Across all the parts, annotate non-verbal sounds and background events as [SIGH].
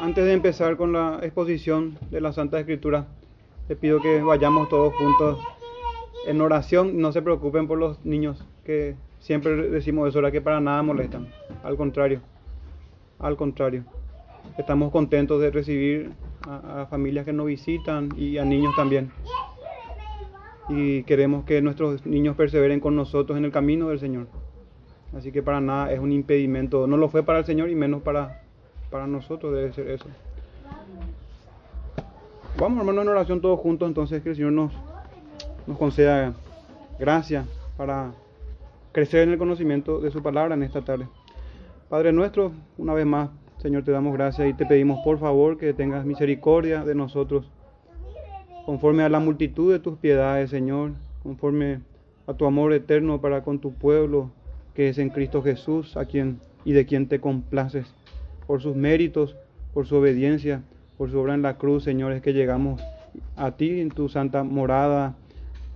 antes de empezar con la exposición de la Santa Escritura, te pido que vayamos todos juntos en oración. No se preocupen por los niños, que siempre decimos eso, ahora que para nada molestan. Al contrario, al contrario. Estamos contentos de recibir a, a familias que nos visitan y a niños también. Y queremos que nuestros niños perseveren con nosotros en el camino del Señor. Así que para nada es un impedimento, no lo fue para el Señor y menos para, para nosotros debe ser eso. Vamos hermano en oración todos juntos entonces que el Señor nos, nos conceda gracia para crecer en el conocimiento de su palabra en esta tarde. Padre nuestro, una vez más, Señor, te damos gracias y te pedimos por favor que tengas misericordia de nosotros, conforme a la multitud de tus piedades, Señor, conforme a tu amor eterno para con tu pueblo, que es en Cristo Jesús, a quien y de quien te complaces, por sus méritos, por su obediencia, por su obra en la cruz, Señor, es que llegamos a ti en tu santa morada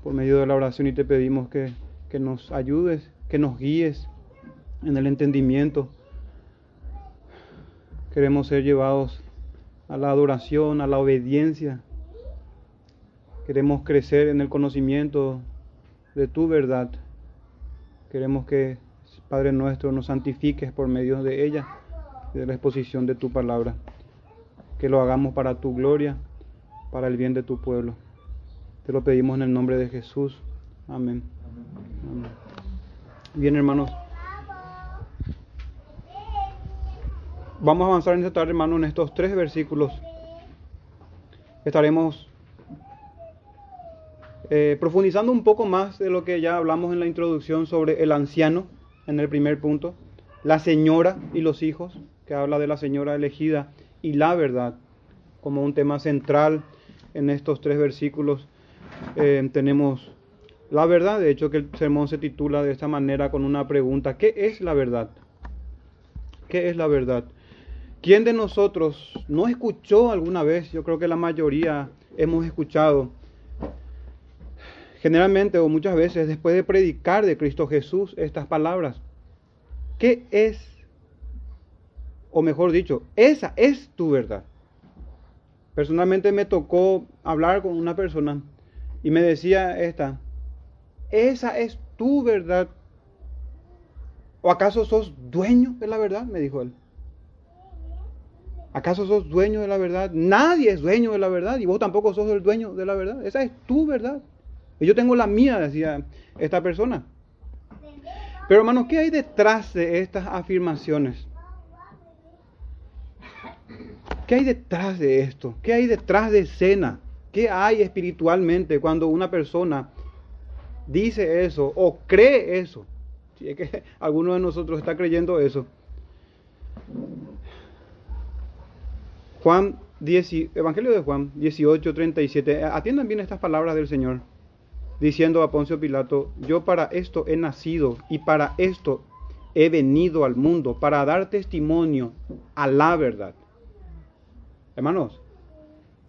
por medio de la oración y te pedimos que, que nos ayudes, que nos guíes en el entendimiento. Queremos ser llevados a la adoración, a la obediencia. Queremos crecer en el conocimiento de tu verdad. Queremos que, Padre nuestro, nos santifiques por medio de ella, de la exposición de tu palabra. Que lo hagamos para tu gloria, para el bien de tu pueblo. Te lo pedimos en el nombre de Jesús. Amén. Bien, hermanos. Vamos a avanzar en esta tarde, hermano, en estos tres versículos. Estaremos eh, profundizando un poco más de lo que ya hablamos en la introducción sobre el anciano, en el primer punto, la señora y los hijos, que habla de la señora elegida, y la verdad, como un tema central en estos tres versículos. Eh, tenemos la verdad, de hecho que el sermón se titula de esta manera con una pregunta, ¿qué es la verdad? ¿Qué es la verdad? ¿Quién de nosotros no escuchó alguna vez? Yo creo que la mayoría hemos escuchado generalmente o muchas veces después de predicar de Cristo Jesús estas palabras. ¿Qué es? O mejor dicho, esa es tu verdad. Personalmente me tocó hablar con una persona y me decía esta, esa es tu verdad. ¿O acaso sos dueño de la verdad? Me dijo él. ¿Acaso sos dueño de la verdad? Nadie es dueño de la verdad y vos tampoco sos el dueño de la verdad. Esa es tu verdad. Y yo tengo la mía, decía esta persona. Pero hermanos, ¿qué hay detrás de estas afirmaciones? ¿Qué hay detrás de esto? ¿Qué hay detrás de escena? ¿Qué hay espiritualmente cuando una persona dice eso o cree eso? Si es que [LAUGHS] alguno de nosotros está creyendo eso. Juan 10, Evangelio de Juan 18, 37. Atiendan bien estas palabras del Señor diciendo a Poncio Pilato, yo para esto he nacido y para esto he venido al mundo, para dar testimonio a la verdad. Hermanos,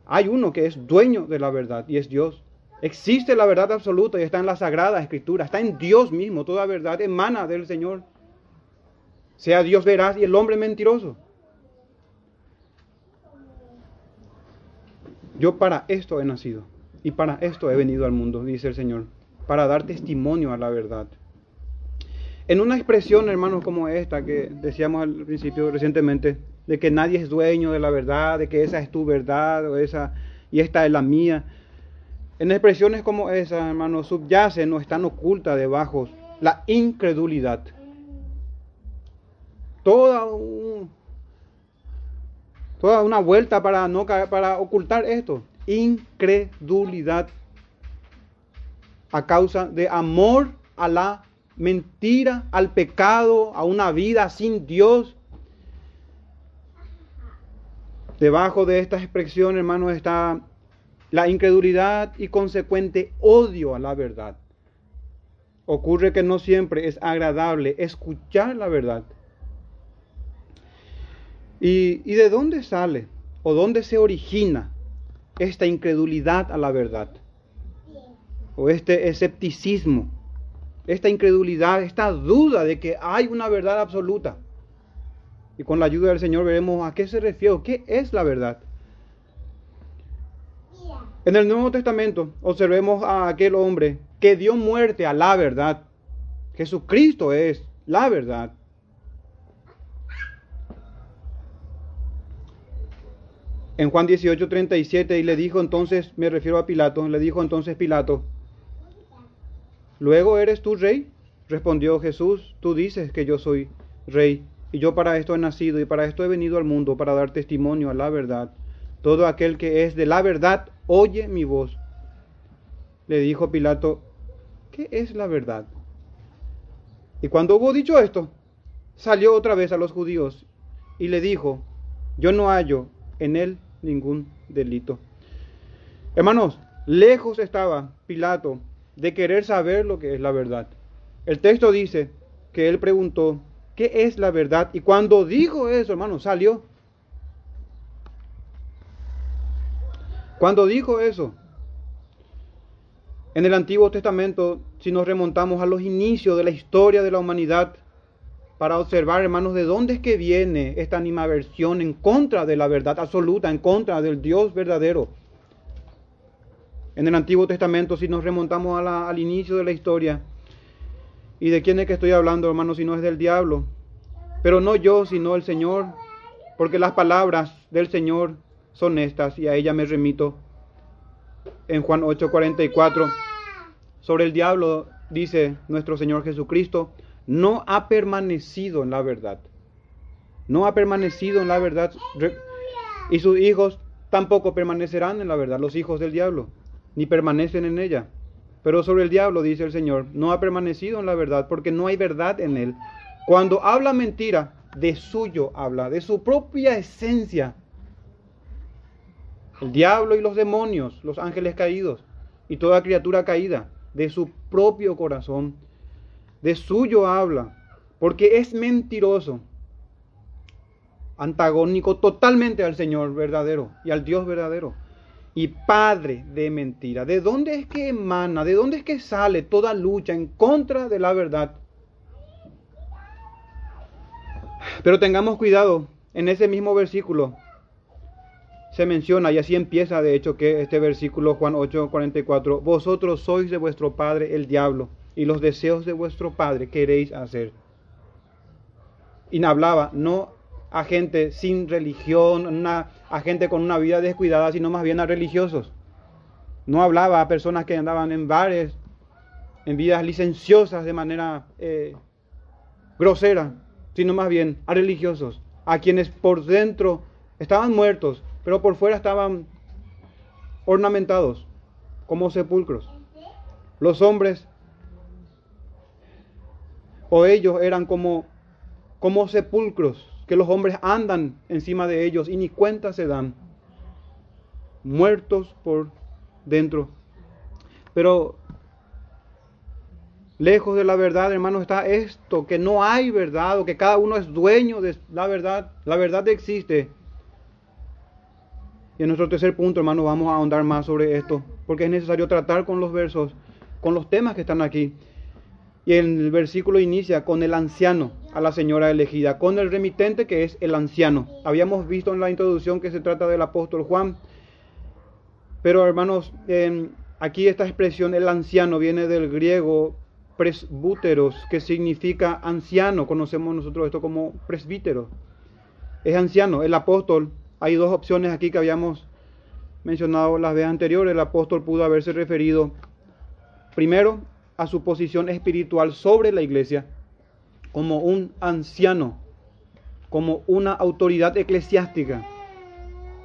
hay uno que es dueño de la verdad y es Dios. Existe la verdad absoluta y está en la Sagrada Escritura, está en Dios mismo, toda verdad emana del Señor. Sea Dios veraz y el hombre mentiroso. Yo para esto he nacido. Y para esto he venido al mundo, dice el Señor, para dar testimonio a la verdad. En una expresión, hermanos, como esta que decíamos al principio recientemente, de que nadie es dueño de la verdad, de que esa es tu verdad o esa y esta es la mía. En expresiones como esa, hermanos, subyace, no están ocultas debajo la incredulidad. Toda, toda una vuelta para, no, para ocultar esto incredulidad a causa de amor a la mentira, al pecado, a una vida sin Dios. Debajo de esta expresión, hermanos, está la incredulidad y consecuente odio a la verdad. Ocurre que no siempre es agradable escuchar la verdad. ¿Y, y de dónde sale o dónde se origina esta incredulidad a la verdad, o este escepticismo, esta incredulidad, esta duda de que hay una verdad absoluta. Y con la ayuda del Señor veremos a qué se refiere, qué es la verdad. En el Nuevo Testamento observemos a aquel hombre que dio muerte a la verdad. Jesucristo es la verdad. En Juan 18, 37, y le dijo entonces, me refiero a Pilato, le dijo entonces Pilato, ¿luego eres tú rey? Respondió Jesús, tú dices que yo soy rey, y yo para esto he nacido, y para esto he venido al mundo, para dar testimonio a la verdad. Todo aquel que es de la verdad, oye mi voz. Le dijo Pilato, ¿qué es la verdad? Y cuando hubo dicho esto, salió otra vez a los judíos y le dijo, yo no hallo en él ningún delito. Hermanos, lejos estaba Pilato de querer saber lo que es la verdad. El texto dice que él preguntó, ¿qué es la verdad? Y cuando dijo eso, hermanos, salió. Cuando dijo eso, en el Antiguo Testamento, si nos remontamos a los inicios de la historia de la humanidad, para observar, hermanos, de dónde es que viene esta animaversión en contra de la verdad absoluta, en contra del Dios verdadero. En el Antiguo Testamento, si nos remontamos al inicio de la historia, ¿y de quién es que estoy hablando, hermanos, si no es del diablo? Pero no yo, sino el Señor, porque las palabras del Señor son estas, y a ella me remito. En Juan 8:44, sobre el diablo dice nuestro Señor Jesucristo, no ha permanecido en la verdad. No ha permanecido en la verdad. Y sus hijos tampoco permanecerán en la verdad, los hijos del diablo, ni permanecen en ella. Pero sobre el diablo, dice el Señor, no ha permanecido en la verdad porque no hay verdad en él. Cuando habla mentira, de suyo habla, de su propia esencia. El diablo y los demonios, los ángeles caídos y toda criatura caída, de su propio corazón de suyo habla, porque es mentiroso, antagónico totalmente al Señor verdadero y al Dios verdadero, y padre de mentira. ¿De dónde es que emana, de dónde es que sale toda lucha en contra de la verdad? Pero tengamos cuidado, en ese mismo versículo se menciona, y así empieza de hecho que este versículo Juan 8, 44, vosotros sois de vuestro padre el diablo y los deseos de vuestro Padre queréis hacer. Y hablaba no a gente sin religión, a gente con una vida descuidada, sino más bien a religiosos. No hablaba a personas que andaban en bares, en vidas licenciosas de manera eh, grosera, sino más bien a religiosos, a quienes por dentro estaban muertos, pero por fuera estaban ornamentados como sepulcros. Los hombres o ellos eran como, como sepulcros que los hombres andan encima de ellos y ni cuenta se dan, muertos por dentro. Pero lejos de la verdad, hermano, está esto, que no hay verdad o que cada uno es dueño de la verdad. La verdad existe. Y en nuestro tercer punto, hermano, vamos a ahondar más sobre esto, porque es necesario tratar con los versos, con los temas que están aquí. Y el versículo inicia con el anciano a la señora elegida, con el remitente que es el anciano. Habíamos visto en la introducción que se trata del apóstol Juan. Pero hermanos, aquí esta expresión el anciano viene del griego presbúteros, que significa anciano. Conocemos nosotros esto como presbítero. Es anciano. El apóstol, hay dos opciones aquí que habíamos mencionado las veces anteriores. El apóstol pudo haberse referido primero a su posición espiritual sobre la iglesia como un anciano, como una autoridad eclesiástica.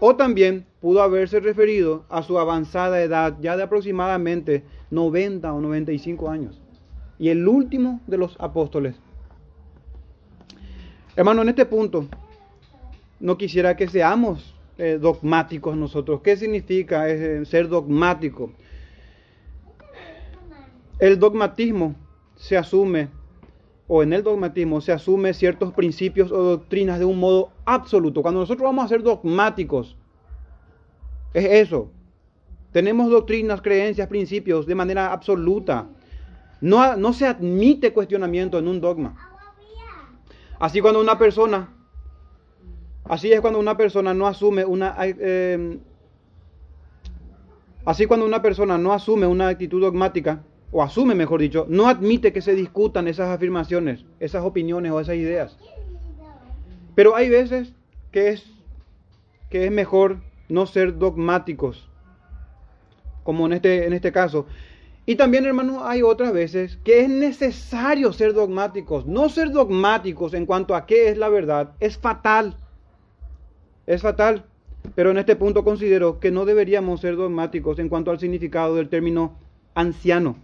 O también pudo haberse referido a su avanzada edad, ya de aproximadamente 90 o 95 años. Y el último de los apóstoles. Hermano, en este punto, no quisiera que seamos eh, dogmáticos nosotros. ¿Qué significa eh, ser dogmático? El dogmatismo se asume, o en el dogmatismo se asume ciertos principios o doctrinas de un modo absoluto. Cuando nosotros vamos a ser dogmáticos, es eso. Tenemos doctrinas, creencias, principios de manera absoluta. No, no se admite cuestionamiento en un dogma. Así cuando una persona Así es cuando una persona no asume una eh, así cuando una persona no asume una actitud dogmática o asume, mejor dicho, no admite que se discutan esas afirmaciones, esas opiniones o esas ideas. Pero hay veces que es que es mejor no ser dogmáticos, como en este en este caso. Y también, hermanos, hay otras veces que es necesario ser dogmáticos. No ser dogmáticos en cuanto a qué es la verdad es fatal. Es fatal. Pero en este punto considero que no deberíamos ser dogmáticos en cuanto al significado del término anciano.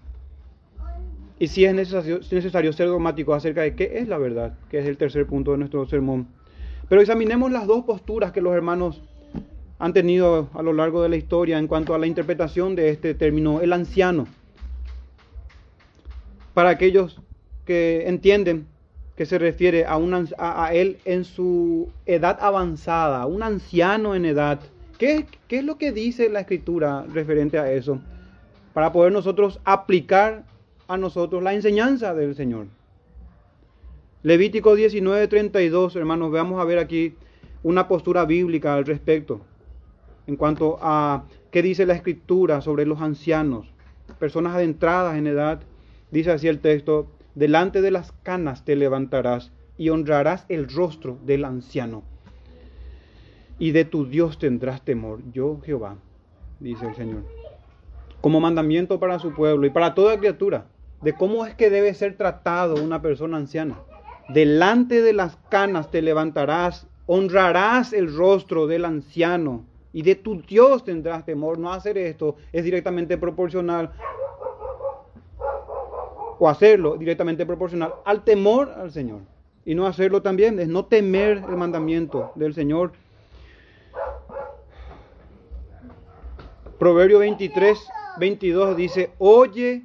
Y si es necesario, necesario ser dogmático acerca de qué es la verdad, que es el tercer punto de nuestro sermón. Pero examinemos las dos posturas que los hermanos han tenido a lo largo de la historia en cuanto a la interpretación de este término, el anciano. Para aquellos que entienden que se refiere a, a, él en su edad avanzada, un anciano en edad. ¿Qué, ¿Qué es lo que dice la escritura referente a eso? Para poder nosotros aplicar a nosotros la enseñanza del Señor. Levítico 19:32, hermanos, veamos a ver aquí una postura bíblica al respecto en cuanto a qué dice la escritura sobre los ancianos, personas adentradas en edad. Dice así el texto, delante de las canas te levantarás y honrarás el rostro del anciano. Y de tu Dios tendrás temor, yo Jehová, dice el Señor. Como mandamiento para su pueblo y para toda criatura, de cómo es que debe ser tratado una persona anciana. Delante de las canas te levantarás, honrarás el rostro del anciano y de tu Dios tendrás temor. No hacer esto es directamente proporcional o hacerlo directamente proporcional al temor al Señor. Y no hacerlo también es no temer el mandamiento del Señor. Proverbio 23, 22 dice, oye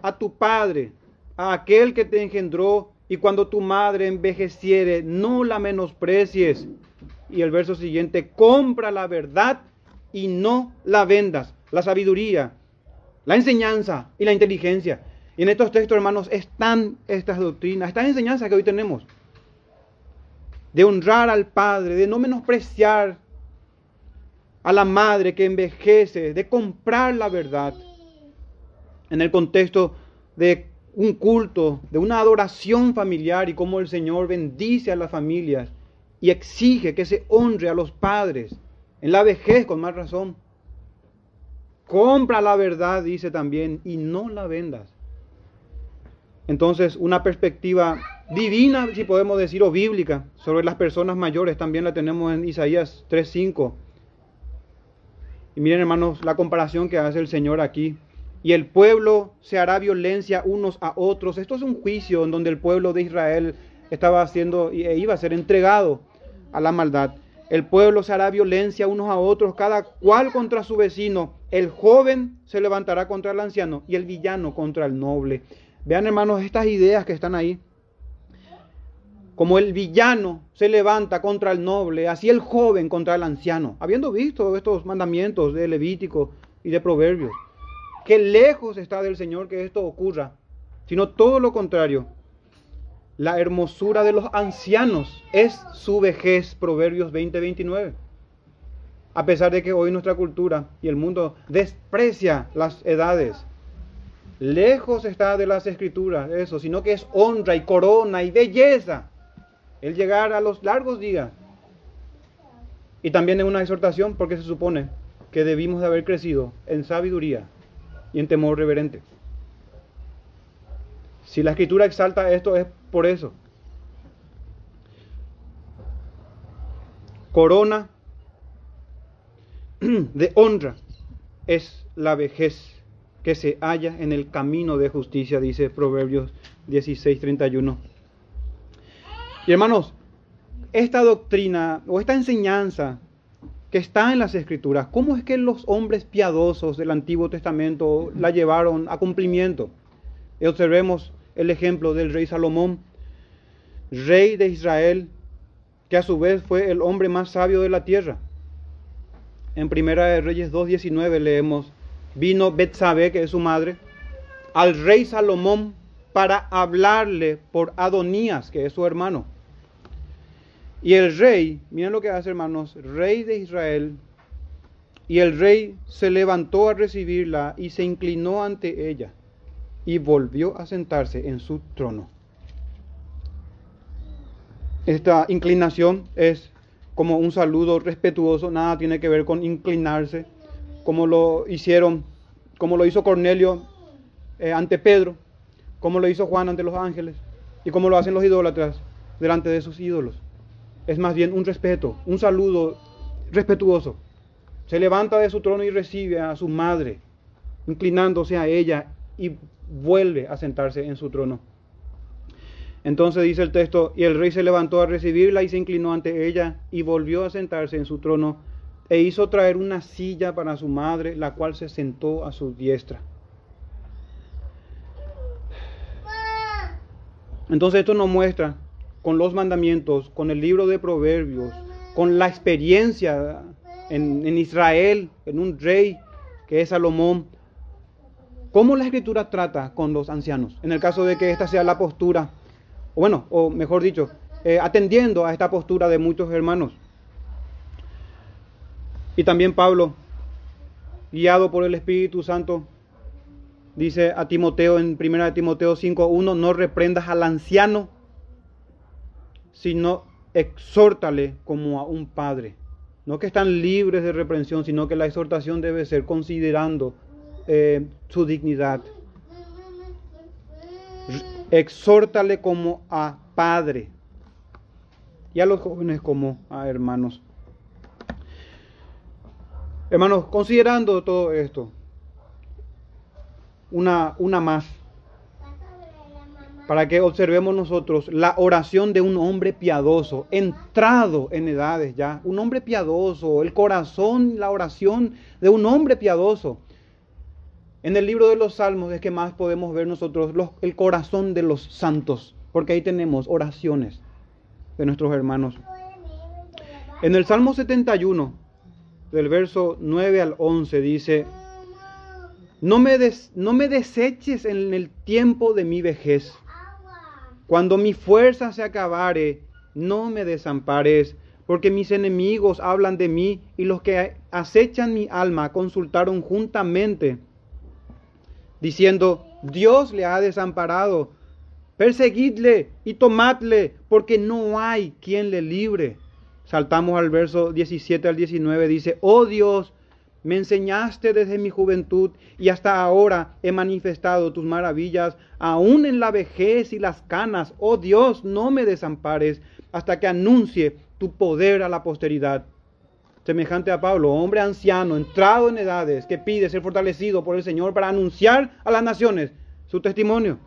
a tu padre, a aquel que te engendró, y cuando tu madre envejeciere, no la menosprecies. Y el verso siguiente, compra la verdad y no la vendas. La sabiduría, la enseñanza y la inteligencia. Y en estos textos, hermanos, están estas doctrinas, estas enseñanzas que hoy tenemos. De honrar al Padre, de no menospreciar a la madre que envejece, de comprar la verdad. En el contexto de un culto, de una adoración familiar y cómo el Señor bendice a las familias y exige que se honre a los padres en la vejez con más razón. Compra la verdad, dice también, y no la vendas. Entonces, una perspectiva divina, si podemos decir, o bíblica, sobre las personas mayores, también la tenemos en Isaías 3.5. Y miren, hermanos, la comparación que hace el Señor aquí. Y el pueblo se hará violencia unos a otros. Esto es un juicio en donde el pueblo de Israel estaba haciendo e iba a ser entregado a la maldad. El pueblo se hará violencia unos a otros, cada cual contra su vecino. El joven se levantará contra el anciano y el villano contra el noble. Vean hermanos estas ideas que están ahí. Como el villano se levanta contra el noble, así el joven contra el anciano. Habiendo visto estos mandamientos de Levítico y de Proverbios, que lejos está del Señor que esto ocurra, sino todo lo contrario. La hermosura de los ancianos es su vejez, Proverbios 20-29. A pesar de que hoy nuestra cultura y el mundo desprecia las edades, Lejos está de las escrituras eso, sino que es honra y corona y belleza el llegar a los largos días. Y también es una exhortación porque se supone que debimos de haber crecido en sabiduría y en temor reverente. Si la escritura exalta esto es por eso. Corona [CLEARS THROAT] de honra es la vejez que se halla en el camino de justicia, dice Proverbios 16, 31. Y hermanos, esta doctrina o esta enseñanza que está en las escrituras, ¿cómo es que los hombres piadosos del Antiguo Testamento la llevaron a cumplimiento? Y observemos el ejemplo del rey Salomón, rey de Israel, que a su vez fue el hombre más sabio de la tierra. En Primera de Reyes 2.19 leemos, vino Betsabe, que es su madre, al rey Salomón para hablarle por Adonías, que es su hermano. Y el rey, miren lo que hace hermanos, rey de Israel, y el rey se levantó a recibirla y se inclinó ante ella y volvió a sentarse en su trono. Esta inclinación es como un saludo respetuoso, nada tiene que ver con inclinarse, como lo hicieron, como lo hizo Cornelio eh, ante Pedro, como lo hizo Juan ante los ángeles y como lo hacen los idólatras delante de sus ídolos. Es más bien un respeto, un saludo respetuoso. Se levanta de su trono y recibe a su madre, inclinándose a ella y vuelve a sentarse en su trono. Entonces dice el texto, y el rey se levantó a recibirla y se inclinó ante ella y volvió a sentarse en su trono e hizo traer una silla para su madre, la cual se sentó a su diestra. Entonces esto nos muestra con los mandamientos, con el libro de Proverbios, con la experiencia en, Israel, en un rey que es Salomón, cómo la escritura trata con los ancianos, en el caso de que esta sea la postura o bueno, o mejor dicho, eh, atendiendo a esta postura de muchos hermanos. Y también Pablo, guiado por el Espíritu Santo, dice a Timoteo en 1 Timoteo 5.1, no reprendas al anciano, sino exhórtale como a un padre. No que están libres de reprensión, sino que la exhortación debe ser considerando eh, su dignidad exhórtale como a padre y a los jóvenes como a hermanos. Hermanos, considerando todo esto, una, una más, para que observemos nosotros la oración de un hombre piadoso, entrado en edades ya, un hombre piadoso, el corazón, la oración de un hombre piadoso. En el libro de los Salmos es que más podemos ver nosotros el corazón de los santos, porque ahí tenemos oraciones de nuestros hermanos. En el Salmo 71, del verso 9 al 11, dice, no me, no me deseches en el tiempo de mi vejez. Cuando mi fuerza se acabare, no me desampares, porque mis enemigos hablan de mí y los que acechan mi alma consultaron juntamente diciendo, Dios le ha desamparado, perseguidle y tomadle, porque no hay quien le libre. Saltamos al verso 17 al 19, dice, oh Dios, me enseñaste desde mi juventud y hasta ahora he manifestado tus maravillas, aún en la vejez y las canas. Oh Dios, no me desampares hasta que anuncie tu poder a la posteridad semejante a Pablo, hombre anciano, entrado en edades, que pide ser fortalecido por el Señor para anunciar a las naciones su testimonio.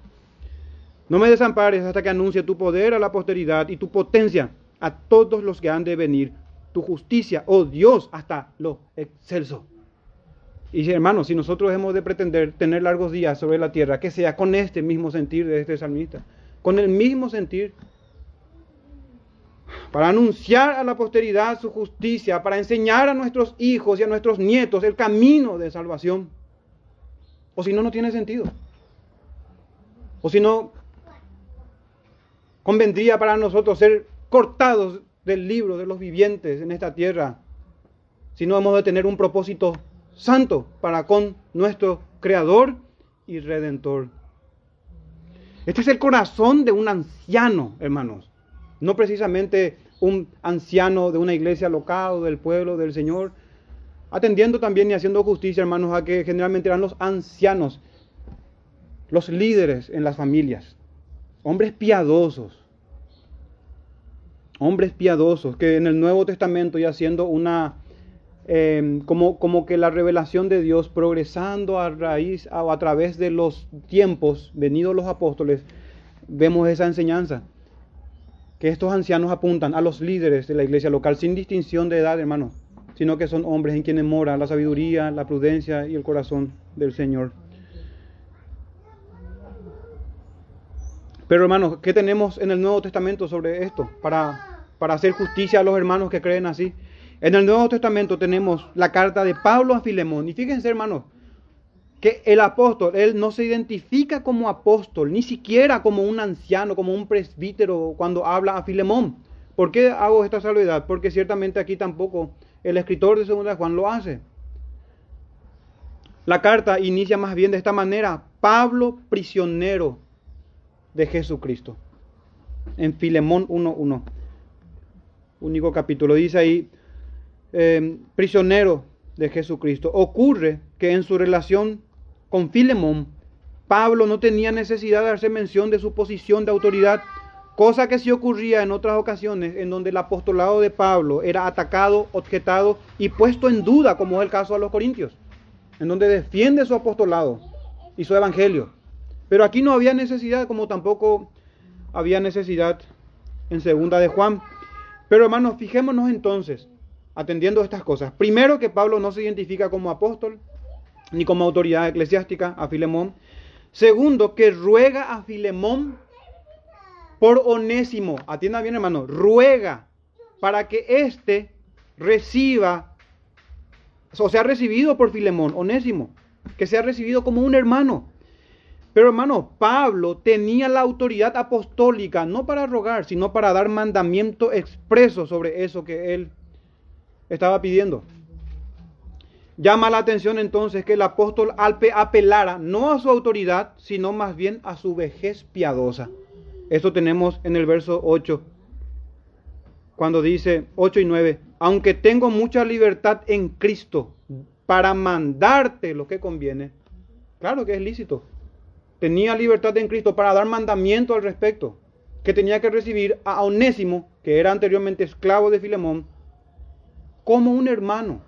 No me desampares hasta que anuncie tu poder a la posteridad y tu potencia a todos los que han de venir, tu justicia, oh Dios, hasta lo excelso. Y hermanos, si nosotros hemos de pretender tener largos días sobre la tierra, que sea con este mismo sentir de este salmista, con el mismo sentir para anunciar a la posteridad su justicia, para enseñar a nuestros hijos y a nuestros nietos el camino de salvación. O si no, no tiene sentido. O si no, convendría para nosotros ser cortados del libro de los vivientes en esta tierra, si no hemos de tener un propósito santo para con nuestro Creador y Redentor. Este es el corazón de un anciano, hermanos. No precisamente un anciano de una iglesia local del pueblo del Señor, atendiendo también y haciendo justicia, hermanos, a que generalmente eran los ancianos, los líderes en las familias, hombres piadosos, hombres piadosos, que en el Nuevo Testamento ya siendo una, em, como, como que la revelación de Dios progresando a raíz o a través de los tiempos, venidos los apóstoles, vemos esa enseñanza que estos ancianos apuntan a los líderes de la iglesia local sin distinción de edad, hermano, sino que son hombres en quienes mora la sabiduría, la prudencia y el corazón del Señor. Pero hermanos, ¿qué tenemos en el Nuevo Testamento sobre esto para, para hacer justicia a los hermanos que creen así? En el Nuevo Testamento tenemos la carta de Pablo a Filemón. Y fíjense, hermanos, que el apóstol, él no se identifica como apóstol, ni siquiera como un anciano, como un presbítero cuando habla a Filemón. ¿Por qué hago esta salvedad? Porque ciertamente aquí tampoco el escritor de Segunda Juan lo hace. La carta inicia más bien de esta manera, Pablo prisionero de Jesucristo. En Filemón 1.1. Único capítulo. Dice ahí, eh, prisionero de Jesucristo. Ocurre que en su relación con Filemón, Pablo no tenía necesidad de hacer mención de su posición de autoridad, cosa que sí ocurría en otras ocasiones en donde el apostolado de Pablo era atacado, objetado y puesto en duda, como es el caso de los Corintios, en donde defiende su apostolado y su evangelio. Pero aquí no había necesidad, como tampoco había necesidad en segunda de Juan. Pero hermanos, fijémonos entonces, atendiendo estas cosas. Primero que Pablo no se identifica como apóstol ni como autoridad eclesiástica a Filemón. Segundo, que ruega a Filemón por Onésimo. Atienda bien, hermano. Ruega para que éste reciba, o sea, recibido por Filemón, Onésimo, que sea recibido como un hermano. Pero hermano, Pablo tenía la autoridad apostólica no para rogar, sino para dar mandamiento expreso sobre eso que él estaba pidiendo. Llama la atención entonces que el apóstol Alpe apelara no a su autoridad, sino más bien a su vejez piadosa. Esto tenemos en el verso 8, cuando dice 8 y 9, aunque tengo mucha libertad en Cristo para mandarte lo que conviene, claro que es lícito. Tenía libertad en Cristo para dar mandamiento al respecto, que tenía que recibir a Onésimo, que era anteriormente esclavo de Filemón, como un hermano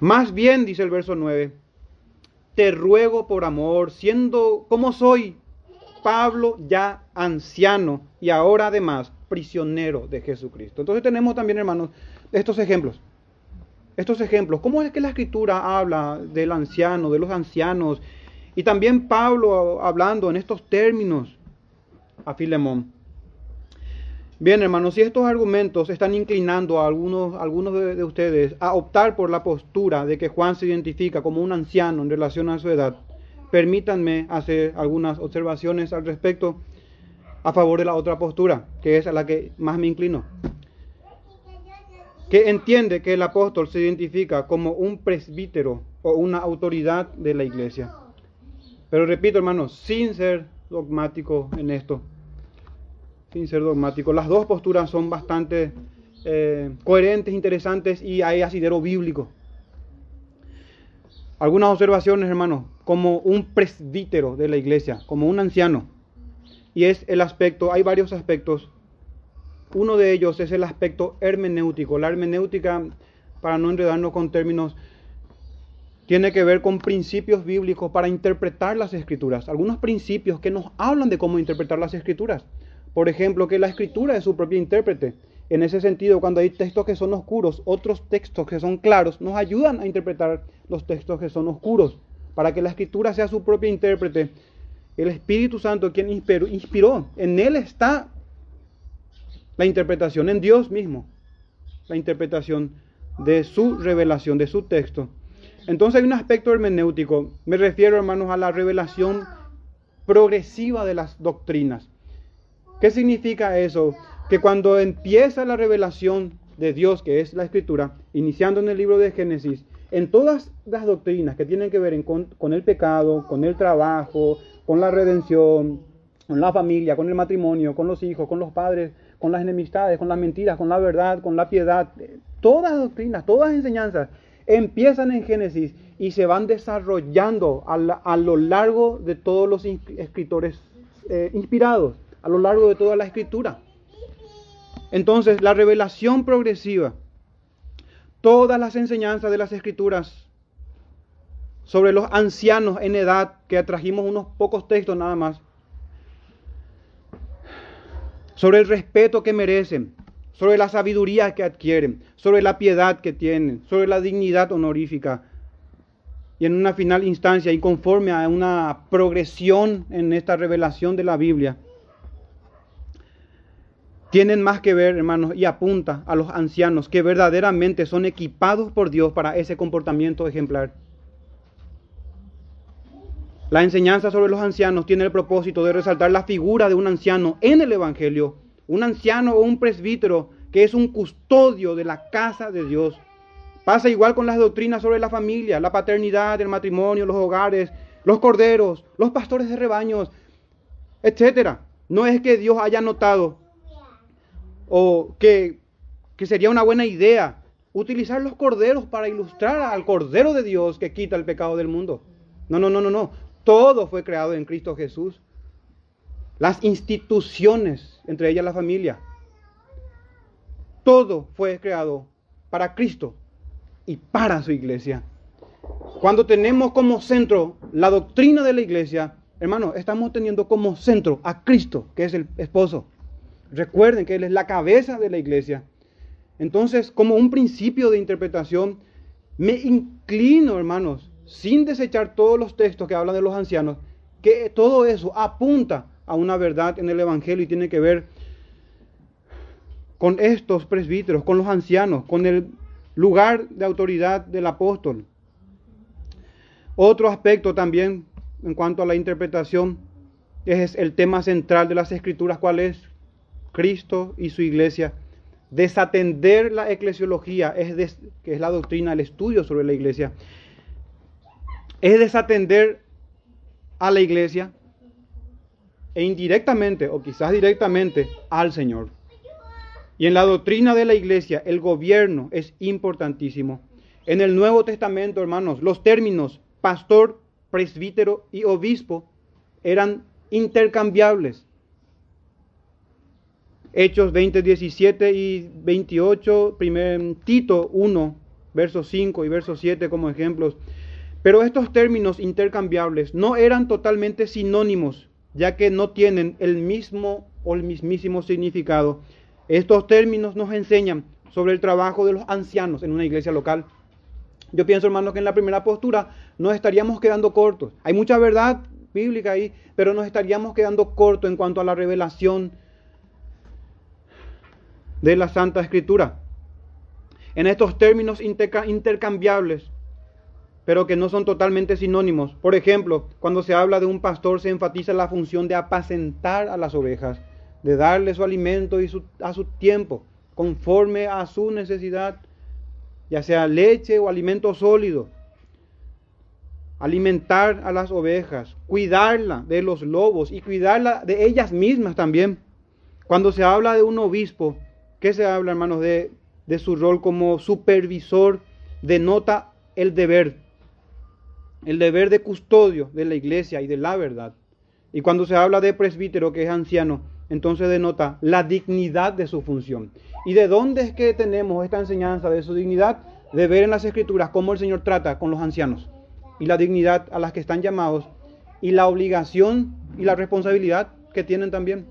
Más bien, dice el verso 9, te ruego por amor, siendo como soy, Pablo ya anciano y ahora además prisionero de Jesucristo. Entonces tenemos también, hermanos, estos ejemplos. Estos ejemplos. ¿Cómo es que la escritura habla del anciano, de los ancianos? Y también Pablo hablando en estos términos a Filemón. Bien, hermanos, si estos argumentos están inclinando a algunos, algunos de, ustedes a optar por la postura de que Juan se identifica como un anciano en relación a su edad, permítanme hacer algunas observaciones al respecto a favor de la otra postura, que es a la que más me inclino. Que entiende que el apóstol se identifica como un presbítero o una autoridad de la iglesia. Pero repito, hermanos, sin ser dogmático en esto sin ser dogmático. Las dos posturas son bastante eh, coherentes, interesantes y hay asidero bíblico. Algunas observaciones, hermanos, como un presbítero de la iglesia, como un anciano. Y es el aspecto, hay varios aspectos. Uno de ellos es el aspecto hermenéutico. La hermenéutica, para no enredarnos con términos, tiene que ver con principios bíblicos para interpretar las escrituras. Algunos principios que nos hablan de cómo interpretar las escrituras. Por ejemplo, que la escritura es su propio intérprete. En ese sentido, cuando hay textos que son oscuros, otros textos que son claros nos ayudan a interpretar los textos que son oscuros. Para que la escritura sea su propio intérprete, el Espíritu Santo quien inspiró, inspiró, en él está la interpretación, en Dios mismo, la interpretación de su revelación, de su texto. Entonces hay un aspecto hermenéutico, me refiero hermanos a la revelación progresiva de las doctrinas. ¿Qué significa eso? Que cuando empieza la revelación de Dios, que es la escritura, iniciando en el libro de Génesis, en todas las doctrinas que tienen que ver con, el pecado, con el trabajo, con la redención, con la familia, con el matrimonio, con los hijos, con los padres, con las enemistades, con las mentiras, con la verdad, con la piedad, todas las doctrinas, todas las enseñanzas empiezan en Génesis y se van desarrollando a, lo largo de todos los escritores eh, inspirados a lo largo de toda la escritura. Entonces, la revelación progresiva, todas las enseñanzas de las escrituras sobre los ancianos en edad, que trajimos unos pocos textos nada más, sobre el respeto que merecen, sobre la sabiduría que adquieren, sobre la piedad que tienen, sobre la dignidad honorífica. Y en una final instancia, y conforme a una progresión en esta revelación de la Biblia, tienen más que ver, hermanos, y apunta a los ancianos que verdaderamente son equipados por Dios para ese comportamiento ejemplar. La enseñanza sobre los ancianos tiene el propósito de resaltar la figura de un anciano en el Evangelio, un anciano o un presbítero que es un custodio de la casa de Dios. Pasa igual con las doctrinas sobre la familia, la paternidad, el matrimonio, los hogares, los corderos, los pastores de rebaños, etc. No es que Dios haya notado o que, que sería una buena idea utilizar los corderos para ilustrar al cordero de Dios que quita el pecado del mundo. No, no, no, no, no. Todo fue creado en Cristo Jesús. Las instituciones, entre ellas la familia, todo fue creado para Cristo y para su iglesia. Cuando tenemos como centro la doctrina de la iglesia, hermano, estamos teniendo como centro a Cristo, que es el esposo. Recuerden que Él es la cabeza de la iglesia. Entonces, como un principio de interpretación, me inclino, hermanos, sin desechar todos los textos que hablan de los ancianos, que todo eso apunta a una verdad en el Evangelio y tiene que ver con estos presbíteros, con los ancianos, con el lugar de autoridad del apóstol. Otro aspecto también en cuanto a la interpretación es el tema central de las escrituras, ¿cuál es? Cristo y su iglesia. Desatender la eclesiología, es que es la doctrina, el estudio sobre la iglesia, es desatender a la iglesia e indirectamente o quizás directamente al Señor. Y en la doctrina de la iglesia, el gobierno es importantísimo. En el Nuevo Testamento, hermanos, los términos pastor, presbítero y obispo eran intercambiables. Hechos 20, 17 y 28, primer, Tito 1, versos 5 y verso 7 como ejemplos. Pero estos términos intercambiables no eran totalmente sinónimos, ya que no tienen el mismo o el mismísimo significado estos términos nos enseñan sobre el trabajo de los ancianos en una iglesia local. Yo pienso, hermanos, que en la primera postura nos estaríamos quedando cortos. Hay mucha verdad bíblica ahí, pero nos estaríamos quedando cortos en cuanto a la revelación de la Santa Escritura. En estos términos intercambiables, pero que no son totalmente sinónimos. Por ejemplo, cuando se habla de un pastor se enfatiza la función de apacentar a las ovejas de darle su alimento y a su tiempo, conforme a su necesidad, ya sea leche o alimento sólido. Alimentar a las ovejas, cuidarla de los lobos y cuidarla de ellas mismas también. Cuando se habla de un obispo, ¿qué se habla, hermanos? De, de su rol como supervisor, denota el deber, el deber de custodio de la iglesia y de la verdad. Y cuando se habla de presbítero, que es anciano, entonces denota la dignidad de su función. ¿Y de dónde es que tenemos esta enseñanza de su dignidad? De ver en las escrituras cómo el Señor trata con los ancianos y la dignidad a las que están llamados y la obligación y la responsabilidad que tienen también.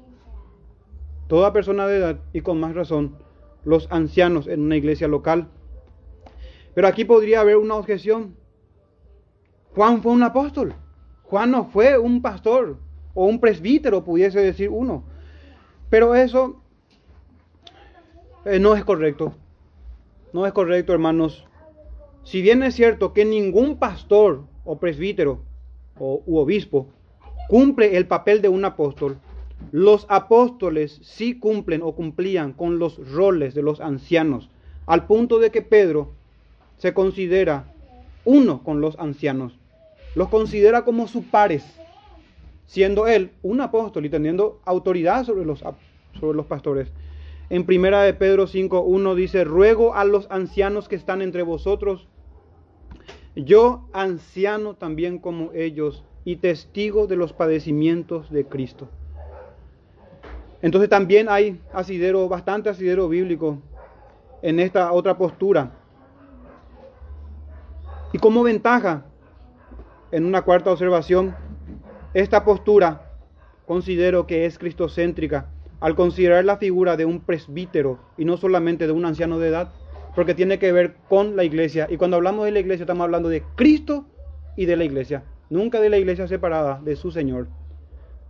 Toda persona de edad y con más razón los ancianos en una iglesia local. Pero aquí podría haber una objeción. Juan fue un apóstol. Juan no fue un pastor o un presbítero, pudiese decir uno. Pero eso eh, no es correcto. No es correcto, hermanos. Si bien es cierto que ningún pastor o presbítero o u obispo cumple el papel de un apóstol, los apóstoles sí cumplen o cumplían con los roles de los ancianos, al punto de que Pedro se considera uno con los ancianos, los considera como sus pares siendo él un apóstol y teniendo autoridad sobre los, sobre los pastores. En primera de Pedro 5.1 dice, ruego a los ancianos que están entre vosotros, yo anciano también como ellos y testigo de los padecimientos de Cristo. Entonces también hay asidero, bastante asidero bíblico en esta otra postura. Y como ventaja, en una cuarta observación, esta postura considero que es cristocéntrica al considerar la figura de un presbítero y no solamente de un anciano de edad, porque tiene que ver con la iglesia. Y cuando hablamos de la iglesia estamos hablando de Cristo y de la iglesia, nunca de la iglesia separada de su Señor.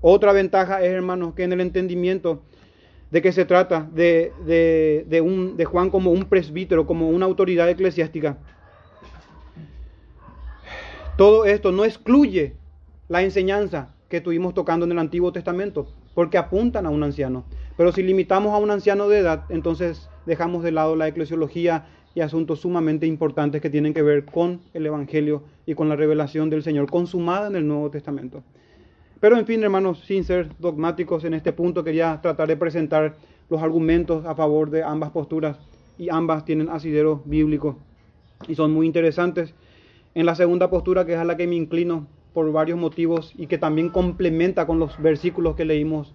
Otra ventaja es, hermanos, que en el entendimiento de que se trata de, un, de Juan como un presbítero, como una autoridad eclesiástica, todo esto no excluye la enseñanza que estuvimos tocando en el Antiguo Testamento, porque apuntan a un anciano. Pero si limitamos a un anciano de edad, entonces dejamos de lado la eclesiología y asuntos sumamente importantes que tienen que ver con el Evangelio y con la revelación del Señor consumada en el Nuevo Testamento. Pero en fin, hermanos, sin ser dogmáticos en este punto, quería tratar de presentar los argumentos a favor de ambas posturas y ambas tienen asidero bíblico y son muy interesantes. En la segunda postura, que es a la que me inclino por varios motivos y que también complementa con los versículos que leímos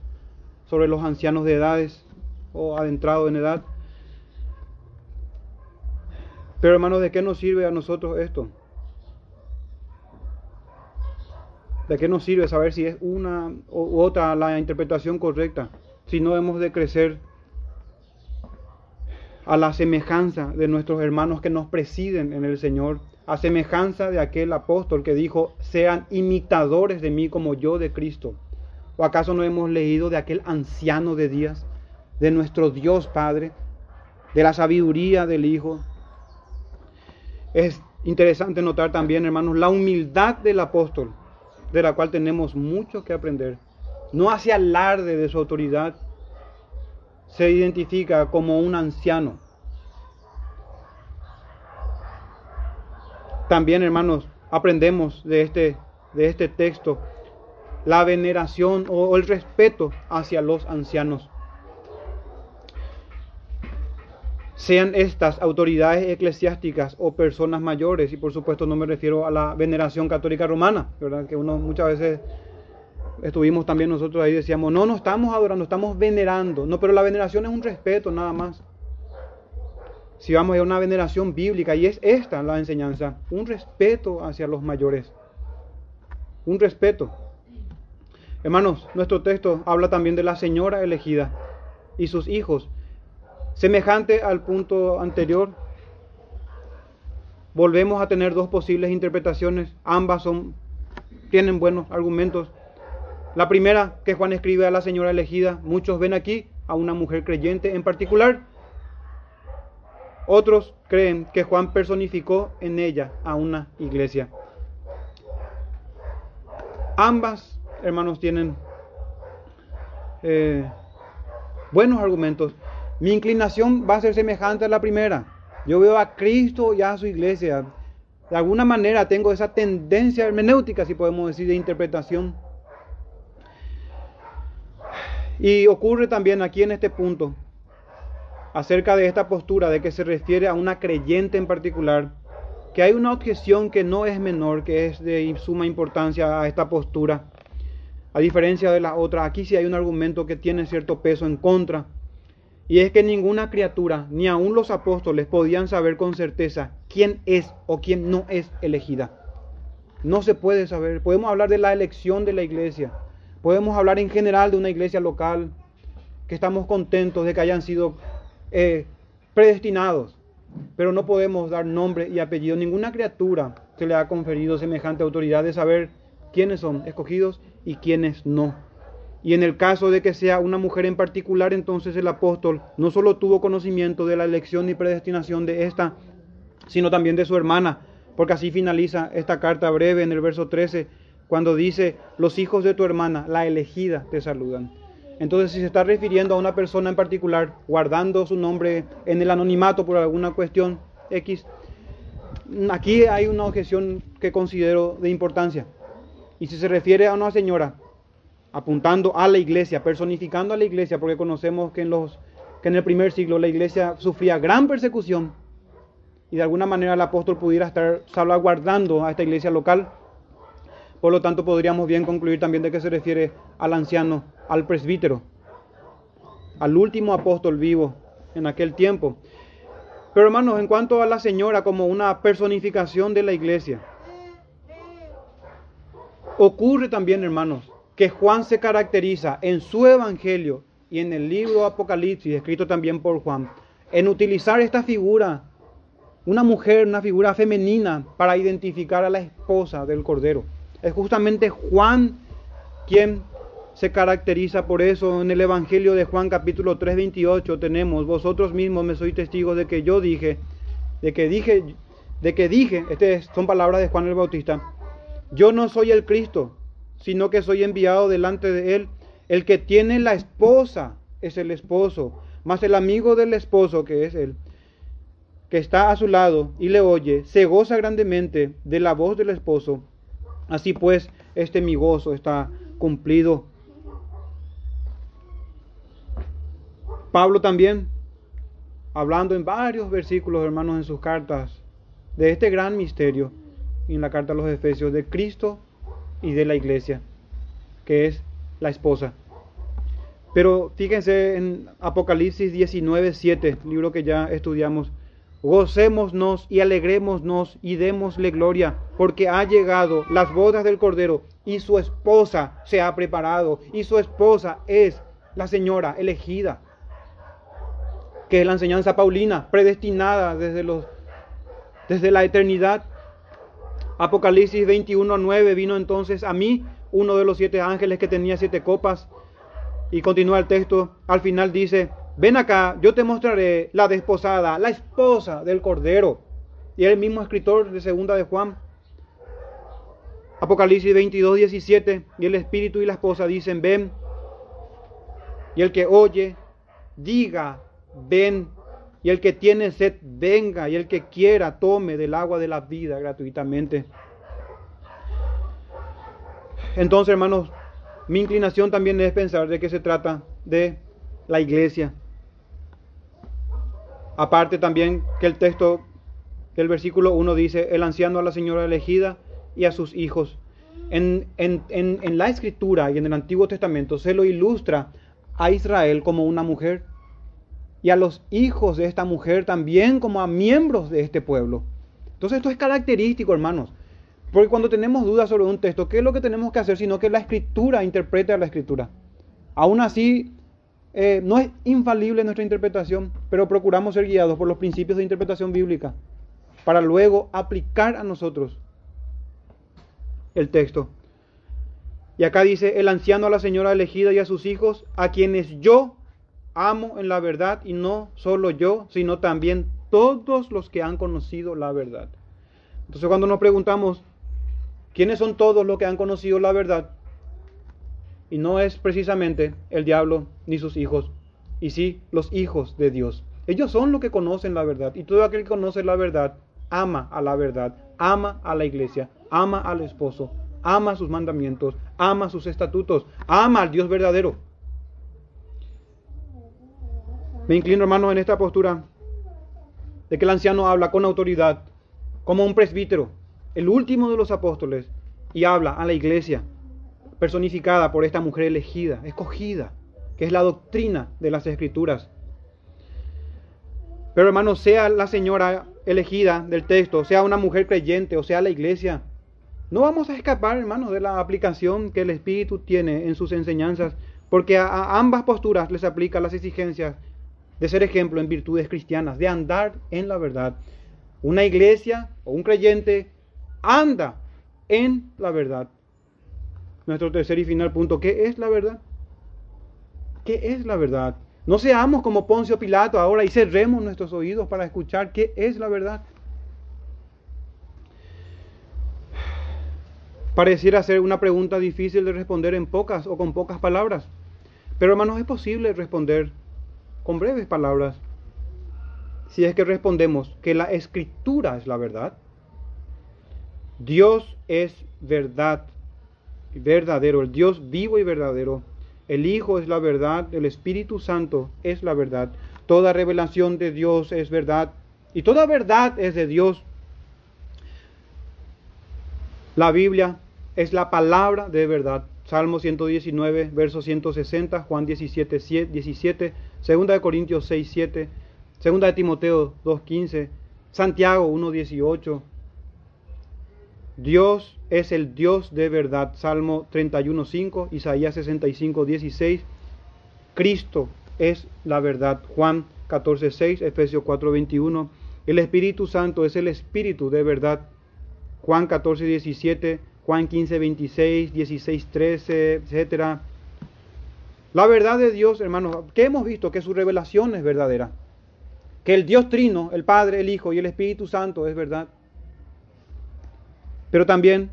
sobre los ancianos de edades o adentrados en edad. Pero hermanos, ¿de qué nos sirve a nosotros esto? ¿De qué nos sirve saber si es una u otra la interpretación correcta? Si no hemos de crecer a la semejanza de nuestros hermanos que nos presiden en el Señor, a semejanza de aquel apóstol que dijo, sean imitadores de mí como yo de Cristo. ¿O acaso no hemos leído de aquel anciano de días, de nuestro Dios Padre, de la sabiduría del Hijo? Es interesante notar también, hermanos, la humildad del apóstol, de la cual tenemos mucho que aprender. No hace alarde de su autoridad, se identifica como un anciano. También, hermanos, aprendemos de este, de este texto la veneración o el respeto hacia los ancianos. Sean estas autoridades eclesiásticas o personas mayores, y por supuesto no me refiero a la veneración católica romana, ¿verdad? Que uno muchas veces estuvimos también nosotros ahí, decíamos, no, no estamos adorando, estamos venerando. No, pero la veneración es un respeto nada más. Si vamos a una veneración bíblica, y es esta la enseñanza, un respeto hacia los mayores. Un respeto. Hermanos, nuestro texto habla también de la señora elegida y sus hijos. Semejante al punto anterior, volvemos a tener dos posibles interpretaciones. Ambas son, tienen buenos argumentos. La primera que Juan escribe a la señora elegida, muchos ven aquí a una mujer creyente en particular. Otros creen que Juan personificó en ella a una iglesia. Ambas, hermanos, tienen eh, buenos argumentos. Mi inclinación va a ser semejante a la primera. Yo veo a Cristo y a su iglesia. De alguna manera tengo esa tendencia hermenéutica, si podemos decir, de interpretación y ocurre también aquí en este punto, acerca de esta postura, de que se refiere a una creyente en particular, que hay una objeción que no es menor, que es de suma importancia a esta postura. A diferencia de la otra, aquí sí hay un argumento que tiene cierto peso en contra. Y es que ninguna criatura, ni aun los apóstoles, podían saber con certeza quién es o quién no es elegida. No se puede saber. Podemos hablar de la elección de la iglesia, Podemos hablar en general de una iglesia local que estamos contentos de que hayan sido eh, predestinados, pero no podemos dar nombre y apellido. Ninguna criatura se le ha conferido semejante autoridad de saber quiénes son escogidos y quiénes no. Y en el caso de que sea una mujer en particular, entonces el apóstol no solo tuvo conocimiento de la elección y predestinación de esta, sino también de su hermana, porque así finaliza esta carta breve en el verso 13 cuando dice, los hijos de tu hermana, la elegida, te saludan. Entonces, si se está refiriendo a una persona en particular, guardando su nombre en el anonimato por alguna cuestión X, aquí hay una objeción que considero de importancia. Y si se refiere a una señora, apuntando a la iglesia, personificando a la iglesia, porque conocemos que en, los, que en el primer siglo la iglesia sufría gran persecución, y de alguna manera el apóstol pudiera estar salvaguardando a esta iglesia local, por lo tanto, podríamos bien concluir también de que se refiere al anciano, al presbítero, al último apóstol vivo en aquel tiempo. Pero hermanos, en cuanto a la señora como una personificación de la iglesia, ocurre también, hermanos, que Juan se caracteriza en su evangelio y en el libro Apocalipsis, escrito también por Juan, en utilizar esta figura, una mujer, una figura femenina, para identificar a la esposa del Cordero. Es justamente Juan quien se caracteriza por eso. En el Evangelio de Juan capítulo 3, 28 tenemos, vosotros mismos me sois testigos de que yo dije, de que dije, de que dije, estas son palabras de Juan el Bautista, yo no soy el Cristo, sino que soy enviado delante de él. El que tiene la esposa es el esposo, mas el amigo del esposo, que es él, que está a su lado y le oye, se goza grandemente de la voz del esposo. Así pues, este mi gozo está cumplido. Pablo también, hablando en varios versículos, hermanos, en sus cartas, de este gran misterio, en la carta a los Efesios, de Cristo y de la iglesia, que es la esposa. Pero fíjense en Apocalipsis 19, 7, libro que ya estudiamos. Gocémonos y alegrémonos y démosle gloria, porque ha llegado las bodas del Cordero y su esposa se ha preparado, y su esposa es la señora elegida, que es la enseñanza paulina, predestinada desde, los, desde la eternidad. Apocalipsis 21, 9 vino entonces a mí uno de los siete ángeles que tenía siete copas y continúa el texto, al final dice, ven acá, yo te mostraré la desposada, la esposa del Cordero. Y el mismo escritor de segunda de Juan, Apocalipsis 22, 17, y el Espíritu y la esposa dicen, ven. Y el que oye, diga, ven. Y el que tiene sed, venga. Y el que quiera, tome del agua de la vida gratuitamente. Entonces, hermanos, mi inclinación también es pensar de que se trata de la iglesia. Aparte también que el texto del versículo 1 dice, el anciano a la señora elegida y a sus hijos. En, en, la escritura y en el Antiguo Testamento se lo ilustra a Israel como una mujer y a los hijos de esta mujer también como a miembros de este pueblo. Entonces esto es característico, hermanos. Porque cuando tenemos dudas sobre un texto, ¿qué es lo que tenemos que hacer? Sino que la escritura interprete a la escritura. Aún así, eh, no es infalible nuestra interpretación, pero procuramos ser guiados por los principios de interpretación bíblica para luego aplicar a nosotros el texto. Y acá dice, el anciano a la señora elegida y a sus hijos, a quienes yo amo en la verdad, y no solo yo, sino también todos los que han conocido la verdad. Entonces cuando nos preguntamos, ¿Quiénes son todos los que han conocido la verdad? Y no es precisamente el diablo ni sus hijos, y sí los hijos de Dios. Ellos son los que conocen la verdad, y todo aquel que conoce la verdad ama a la verdad, ama a la iglesia, ama al esposo, ama sus mandamientos, ama sus estatutos, ama al Dios verdadero. Me inclino, hermano, en esta postura de que el anciano habla con autoridad, como un presbítero, el último de los apóstoles, y habla a la iglesia, personificada por esta mujer elegida, escogida, que es la doctrina de las escrituras. Pero hermano, sea la señora elegida del texto, sea una mujer creyente o sea la iglesia, no vamos a escapar, hermano, de la aplicación que el Espíritu tiene en sus enseñanzas, porque a, ambas posturas les aplica las exigencias de ser ejemplo en virtudes cristianas, de andar en la verdad. Una iglesia o un creyente anda en la verdad. Nuestro tercer y final punto, ¿qué es la verdad? ¿Qué es la verdad? No seamos como Poncio Pilato ahora y cerremos nuestros oídos para escuchar qué es la verdad. Pareciera ser una pregunta difícil de responder en pocas o con pocas palabras. Pero hermanos, es posible responder con breves palabras si es que respondemos que la escritura es la verdad Dios es verdad, verdadero, el Dios vivo y verdadero. El Hijo es la verdad, el Espíritu Santo es la verdad. Toda revelación de Dios es verdad y toda verdad es de Dios. La Biblia es la palabra de verdad. Salmo 119, verso 160, Juan 17, 17, 2 de Corintios 6, 7, 2 de Timoteo 2, 15, Santiago 1, 18, Dios es el Dios de verdad. Salmo 31.5, Isaías 65.16. Cristo es la verdad. Juan 14.6, Efesios 4.21. El Espíritu Santo es el Espíritu de verdad. Juan 14.17, Juan 15.26, 16.13, etc. La verdad de Dios, hermanos, que hemos visto que su revelación es verdadera. Que el Dios Trino, el Padre, el Hijo y el Espíritu Santo es verdad. Pero también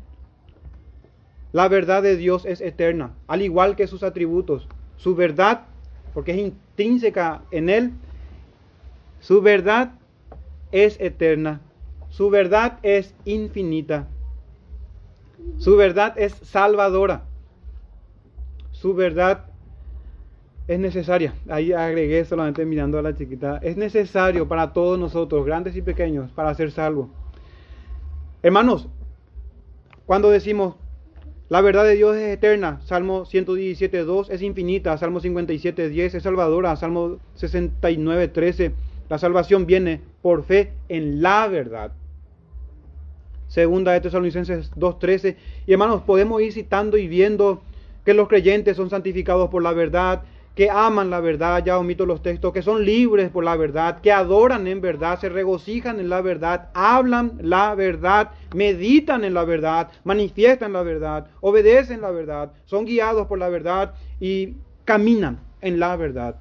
La verdad de Dios es eterna, al igual que sus atributos. Su verdad, porque es intrínseca en Él, su verdad es eterna. Su verdad es infinita. Su verdad es salvadora. Su verdad es necesaria. Ahí agregué solamente mirando a la chiquita. Es necesario para todos nosotros, grandes y pequeños, para ser salvos. Hermanos, cuando decimos la verdad de Dios es eterna, Salmo 117, 2 es infinita, Salmo 57, 10 es salvadora, Salmo 69, 13, la salvación viene por fe en la verdad. Segunda de Tesalonicenses 2.13. Y hermanos, podemos ir citando y viendo que los creyentes son santificados por la verdad, que aman la verdad, ya omito los textos, que son libres por la verdad, que adoran en verdad, se regocijan en la verdad, hablan la verdad, meditan en la verdad, manifiestan la verdad, obedecen la verdad, son guiados por la verdad y caminan en la verdad.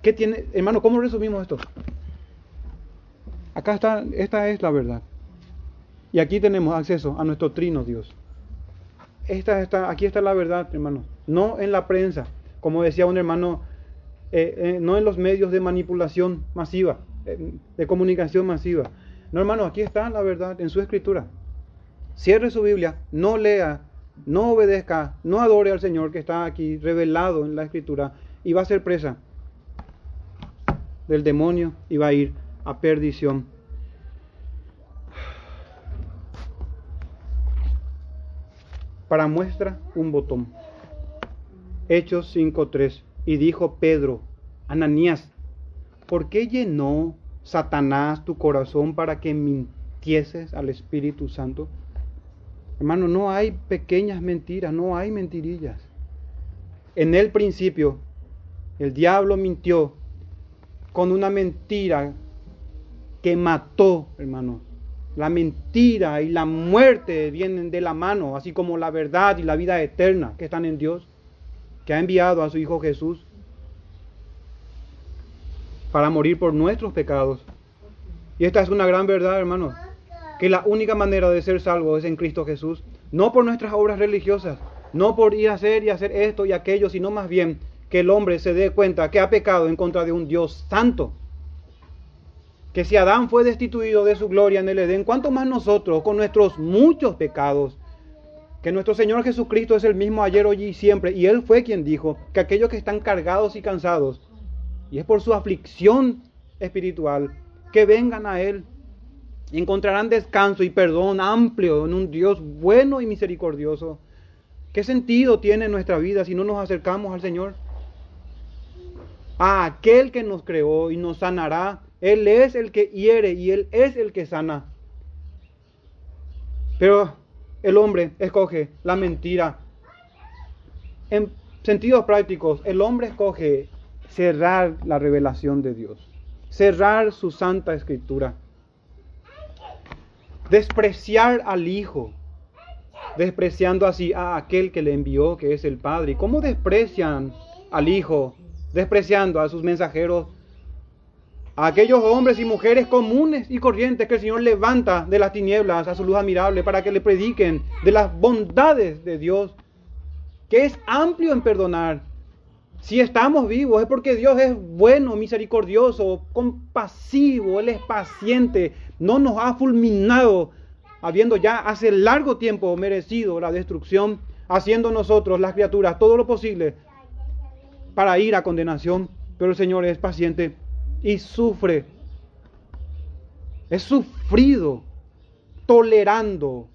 ¿Qué tiene, hermano, cómo resumimos esto? Acá está, esta es la verdad. Y aquí tenemos acceso a nuestro trino Dios. Esta, está, aquí está la verdad, hermano. No en la prensa, como decía un hermano, eh, eh, no en los medios de manipulación masiva, eh, de comunicación masiva. No, hermano, aquí está la verdad en su escritura. Cierre su Biblia, no lea, no obedezca, no adore al Señor que está aquí revelado en la escritura y va a ser presa del demonio y va a ir a perdición. Para muestra, un botón. Hechos 5.3. Y dijo Pedro, Ananías, ¿por qué llenó Satanás tu corazón para que mintieses al Espíritu Santo? Hermano, no hay pequeñas mentiras, no hay mentirillas. En el principio, el diablo mintió con una mentira que mató, hermano, la mentira y la muerte vienen de la mano, así como la verdad y la vida eterna que están en Dios, que ha enviado a su Hijo Jesús para morir por nuestros pecados. Y esta es una gran verdad, hermanos, que la única manera de ser salvo es en Cristo Jesús, no por nuestras obras religiosas, no por ir a hacer y hacer esto y aquello, sino más bien que el hombre se dé cuenta que ha pecado en contra de un Dios santo que si Adán fue destituido de su gloria en el Edén, ¿cuánto más nosotros con nuestros muchos pecados? Que nuestro Señor Jesucristo es el mismo ayer, hoy y siempre. Y Él fue quien dijo que aquellos que están cargados y cansados, y es por su aflicción espiritual, que vengan a Él. Y encontrarán descanso y perdón amplio en un Dios bueno y misericordioso. ¿Qué sentido tiene nuestra vida si no nos acercamos al Señor? A aquel que nos creó y nos sanará él es el que hiere y Él es el que sana. Pero el hombre escoge la mentira. En sentidos prácticos, el hombre escoge cerrar la revelación de Dios, cerrar su santa escritura, despreciar al Hijo, despreciando así a aquel que le envió, que es el Padre. ¿Cómo desprecian al Hijo? Despreciando a sus mensajeros a aquellos hombres y mujeres comunes y corrientes que el Señor levanta de las tinieblas a su luz admirable para que le prediquen de las bondades de Dios, que es amplio en perdonar. Si estamos vivos es porque Dios es bueno, misericordioso, compasivo, Él es paciente, no nos ha fulminado, habiendo ya hace largo tiempo merecido la destrucción, haciendo nosotros, las criaturas, todo lo posible para ir a condenación, pero el Señor es paciente y sufre. Es sufrido tolerando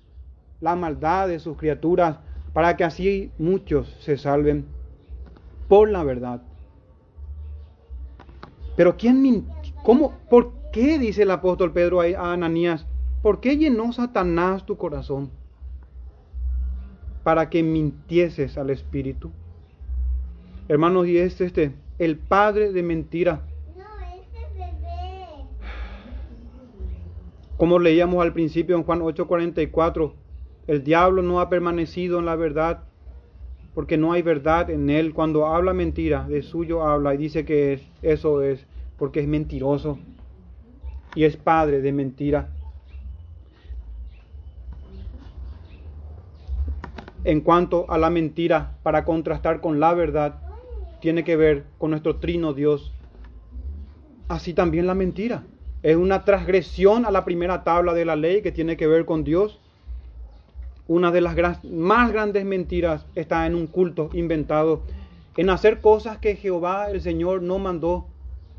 la maldad de sus criaturas para que así muchos se salven por la verdad. Pero ¿quién cómo por qué dice el apóstol Pedro a Ananías? ¿Por qué llenó Satanás tu corazón? Para que mintieses al espíritu. Hermanos, y es este el padre de mentira Como leíamos al principio en Juan 8:44, el diablo no ha permanecido en la verdad porque no hay verdad en él. Cuando habla mentira, de suyo habla y dice que es, eso es porque es mentiroso y es padre de mentira. en cuanto a la mentira para contrastar con la verdad tiene que ver con nuestro trino Dios. Así también la mentira. Es una transgresión a la primera tabla de la ley que tiene que ver con Dios. Una de las más grandes mentiras está en un culto inventado, en hacer cosas que Jehová el Señor no mandó.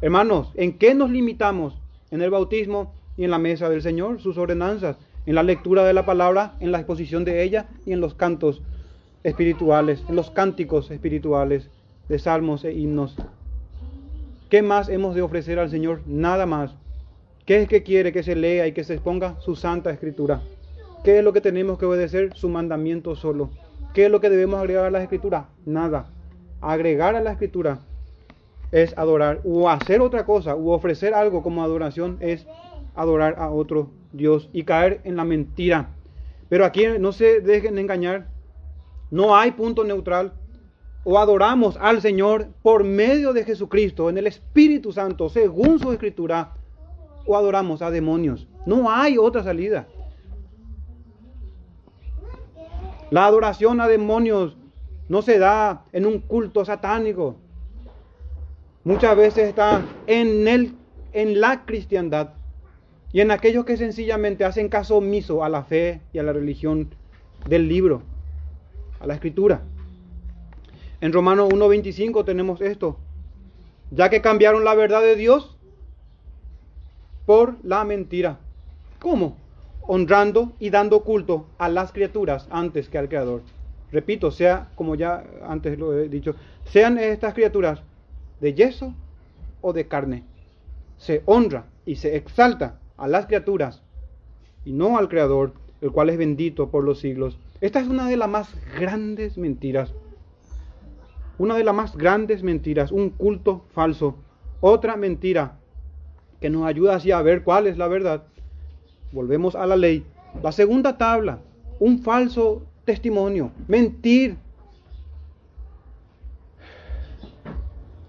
Hermanos, ¿en qué nos limitamos? En el bautismo y en la mesa del Señor, sus ordenanzas, en la lectura de la palabra, en la exposición de ella y en los cantos espirituales, en los cánticos espirituales de salmos e himnos. ¿Qué más hemos de ofrecer al Señor? Nada más. ¿Qué es que quiere que se lea y que se exponga su santa escritura? ¿Qué es lo que tenemos que obedecer? Su mandamiento solo. ¿Qué es lo que debemos agregar a la escritura? Nada. Agregar a la escritura es adorar o hacer otra cosa o ofrecer algo como adoración es adorar a otro Dios y caer en la mentira. Pero aquí no se dejen engañar. No hay punto neutral. O adoramos al Señor por medio de Jesucristo, en el Espíritu Santo, según su escritura, adoramos a demonios. No hay otra salida. La adoración a demonios no se da en un culto satánico. Muchas veces está en, el, en la cristiandad y en aquellos que sencillamente hacen caso omiso a la fe y a la religión del libro, a la escritura. En Romanos 1.25 tenemos esto, ya que cambiaron la verdad de Dios por la mentira. ¿Cómo? honrando y dando culto a las criaturas antes que al Creador. Repito, sea como ya antes lo he dicho, sean estas criaturas de yeso o de carne. Se honra y se exalta a las criaturas y no al Creador, el cual es bendito por los siglos. Esta es una de las más grandes mentiras. Una de las más grandes mentiras, un culto falso. Otra mentira que nos ayuda así a ver cuál es la verdad volvemos a la ley. La segunda tabla, un falso testimonio, mentir.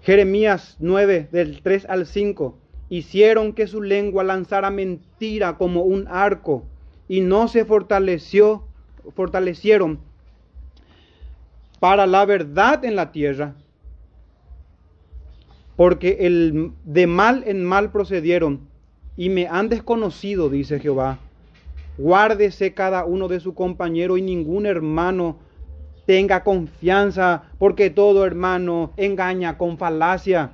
Jeremías 9, del 3 al 5, hicieron que su lengua lanzara mentira como un arco y no se fortaleció, fortalecieron para la verdad en la tierra, porque el, de mal en mal procedieron y me han desconocido, dice Jehová. Guárdese cada uno de su compañero y ningún hermano tenga confianza, porque todo hermano engaña con falacia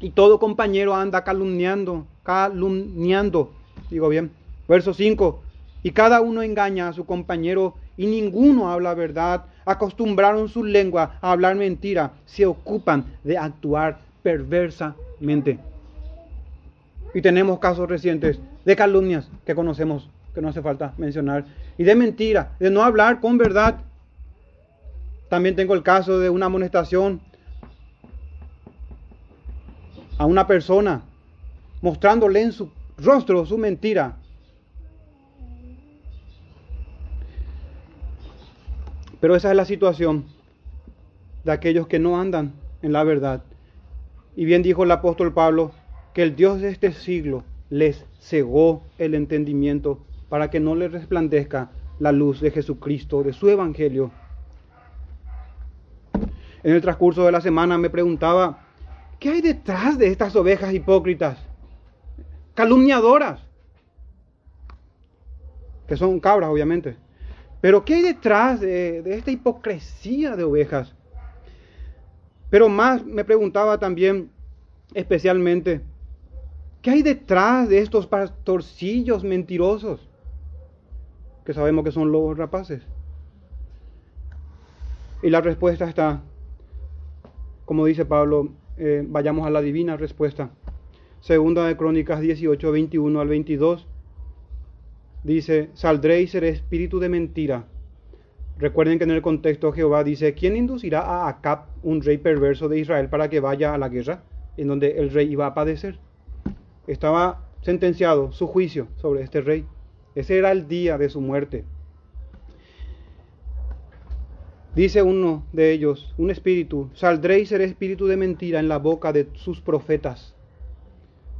y todo compañero anda calumniando, calumniando, digo bien. Verso 5, y cada uno engaña a su compañero y ninguno habla verdad. Acostumbraron su lengua a hablar mentira, se ocupan de actuar perversamente. Y tenemos casos recientes de calumnias que conocemos, que no hace falta mencionar, y de mentira, de no hablar con verdad. También tengo el caso de una amonestación a una persona mostrándole en su rostro su mentira. Pero esa es la situación de aquellos que no andan en la verdad. Y bien dijo el apóstol Pablo, que el Dios de este siglo les cegó el entendimiento para que no les resplandezca la luz de Jesucristo, de su Evangelio. En el transcurso de la semana me preguntaba, ¿qué hay detrás de estas ovejas hipócritas? Calumniadoras, que son cabras obviamente. Pero ¿qué hay detrás de, de esta hipocresía de ovejas? Pero más me preguntaba también especialmente, ¿Qué hay detrás de estos pastorcillos mentirosos? Que sabemos que son lobos rapaces. Y la respuesta está, como dice Pablo, eh, vayamos a la divina respuesta. Segunda de Crónicas 18, 21 al 22. Dice, saldré y seré espíritu de mentira. Recuerden que en el contexto Jehová dice, ¿quién inducirá a Acab, un rey perverso de Israel, para que vaya a la guerra? En donde el rey iba a padecer estaba sentenciado su juicio sobre este rey. Ese era el día de su muerte. Dice uno de ellos, un espíritu, saldré y seré espíritu de mentira en la boca de sus profetas.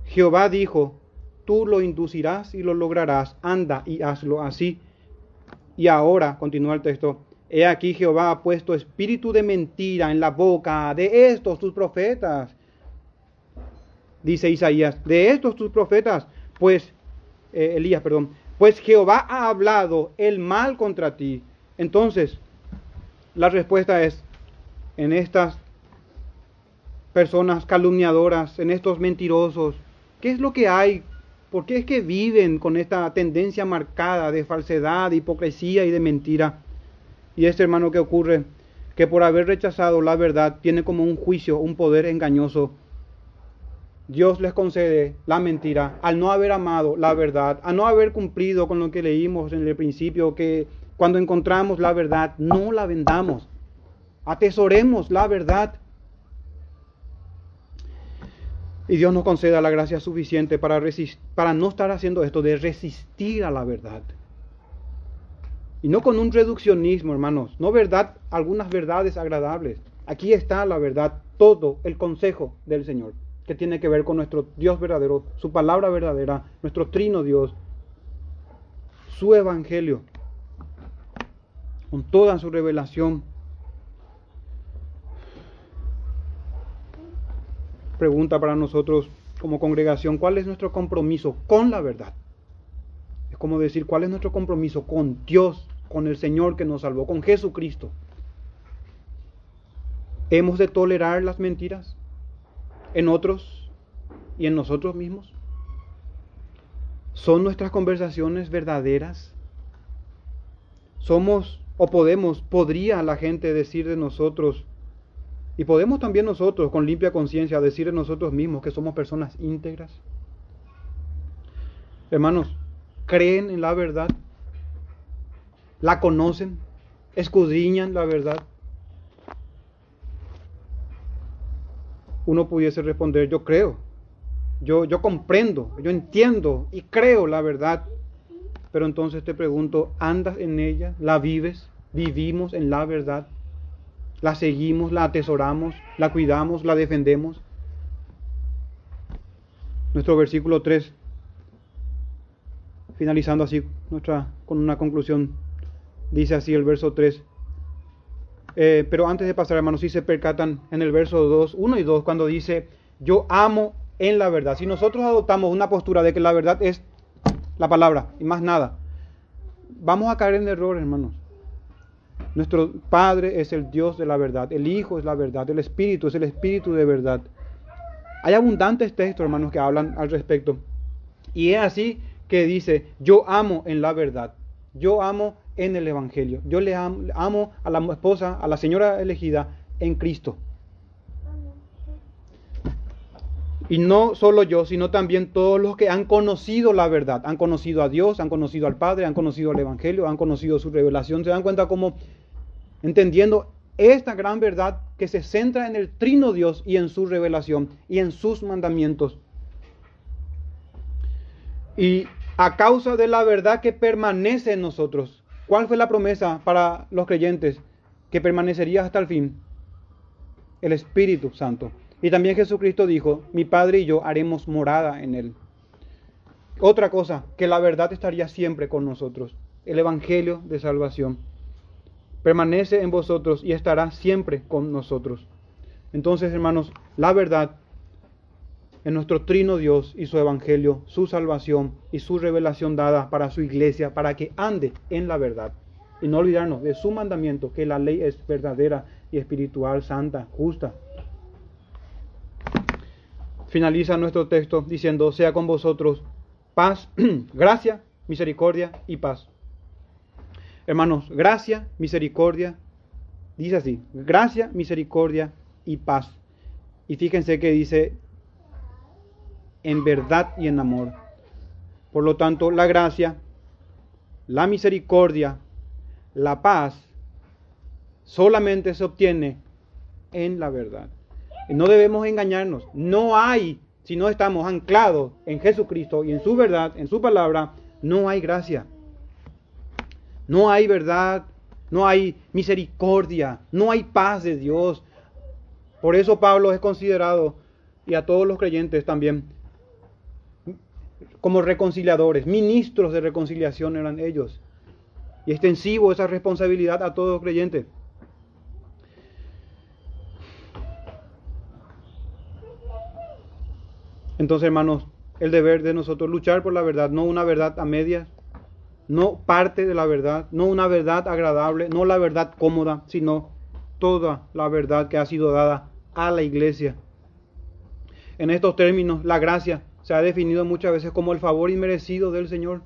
Jehová dijo, tú lo inducirás y lo lograrás, anda y hazlo así. Y ahora, continúa el texto, He aquí Jehová ha puesto espíritu de mentira en la boca de estos tus profetas. Dice Isaías, de estos tus profetas, pues, eh, Elías, perdón, pues Jehová ha hablado el mal contra ti. Entonces, la respuesta es, en estas personas calumniadoras, en estos mentirosos, ¿qué es lo que hay? ¿Por qué es que viven con esta tendencia marcada de falsedad, de hipocresía y de mentira? Y este hermano que ocurre, que por haber rechazado la verdad tiene como un juicio, un poder engañoso. Dios les concede la mentira al no haber amado la verdad, a no haber cumplido con lo que leímos en el principio, que cuando encontramos la verdad no la vendamos, atesoremos la verdad. Y Dios nos conceda la gracia suficiente para, para no estar haciendo esto de resistir a la verdad. Y no con un reduccionismo, hermanos. No verdad, algunas verdades agradables. Aquí está la verdad, todo el consejo del Señor, que tiene que ver con nuestro Dios verdadero, su palabra verdadera, nuestro trino Dios, su evangelio, con toda su revelación. Pregunta para nosotros como congregación, ¿cuál es nuestro compromiso con la verdad? Es como decir, ¿cuál es nuestro compromiso con Dios con el Señor que nos salvó, con Jesucristo. ¿Hemos de tolerar las mentiras en otros y en nosotros mismos? ¿Son nuestras conversaciones verdaderas? ¿Somos o podemos, podría la gente decir de nosotros, y podemos también nosotros con limpia conciencia decir de nosotros mismos que somos personas íntegras? Hermanos, ¿creen en la verdad? la conocen, escudriñan la verdad. Uno pudiese responder, yo creo, yo, yo comprendo, yo entiendo y creo la verdad. Pero entonces te pregunto, ¿andas en ella? ¿La vives? ¿Vivimos en la verdad? ¿La seguimos? ¿La atesoramos? ¿La cuidamos? ¿La defendemos? Nuestro versículo 3, finalizando así nuestra, con una conclusión Dice así el verso 3. Eh, pero antes de pasar, hermanos, si se percatan en el verso 2, 1 y 2, cuando dice, yo amo en la verdad. Si nosotros adoptamos una postura de que la verdad es la palabra y más nada, vamos a caer en error, hermanos. Nuestro Padre es el Dios de la verdad, el Hijo es la verdad, el Espíritu es el Espíritu de verdad. Hay abundantes textos, hermanos, que hablan al respecto. Y es así que dice, yo amo en la verdad. Yo amo en el Evangelio. Yo le amo, a la esposa, a la señora elegida en Cristo. Y no solo yo, sino también todos los que han conocido la verdad, han conocido a Dios, han conocido al Padre, han conocido el Evangelio, han conocido su revelación. Se dan cuenta como entendiendo esta gran verdad que se centra en el trino Dios y en su revelación y en sus mandamientos. Y a causa de la verdad que permanece en nosotros, ¿Cuál fue la promesa para los creyentes? Que permanecería hasta el fin. El Espíritu Santo. Y también Jesucristo dijo, mi Padre y yo haremos morada en él. Otra cosa, que la verdad estaría siempre con nosotros. El Evangelio de salvación. Permanece en vosotros y estará siempre con nosotros. Entonces, hermanos, la verdad en nuestro trino Dios y su evangelio, su salvación y su revelación dada para su iglesia, para que ande en la verdad. Y no olvidarnos de su mandamiento, que la ley es verdadera y espiritual, santa, justa. Finaliza nuestro texto diciendo, sea con vosotros paz, [CLEARS THROAT] gracia, misericordia y paz. Hermanos, gracia, misericordia, dice así, gracia, misericordia y paz. Y fíjense que dice en verdad y en amor. Por lo tanto, la gracia, la misericordia, la paz, solamente se obtiene en la verdad. Y no debemos engañarnos. No hay, si no estamos anclados en Jesucristo y en su verdad, en su palabra, no hay gracia. No hay verdad, no hay misericordia, no hay paz de Dios. Por eso Pablo es considerado, y a todos los creyentes también, como reconciliadores, ministros de reconciliación eran ellos. y extensivo esa responsabilidad a todo creyente. Entonces, hermanos, el deber de nosotros luchar por la verdad, no una verdad a medias, no parte de la verdad, no una verdad agradable, no la verdad cómoda, sino toda la verdad que ha sido dada a la iglesia. En estos términos, la gracia se ha definido muchas veces como el favor inmerecido del Señor.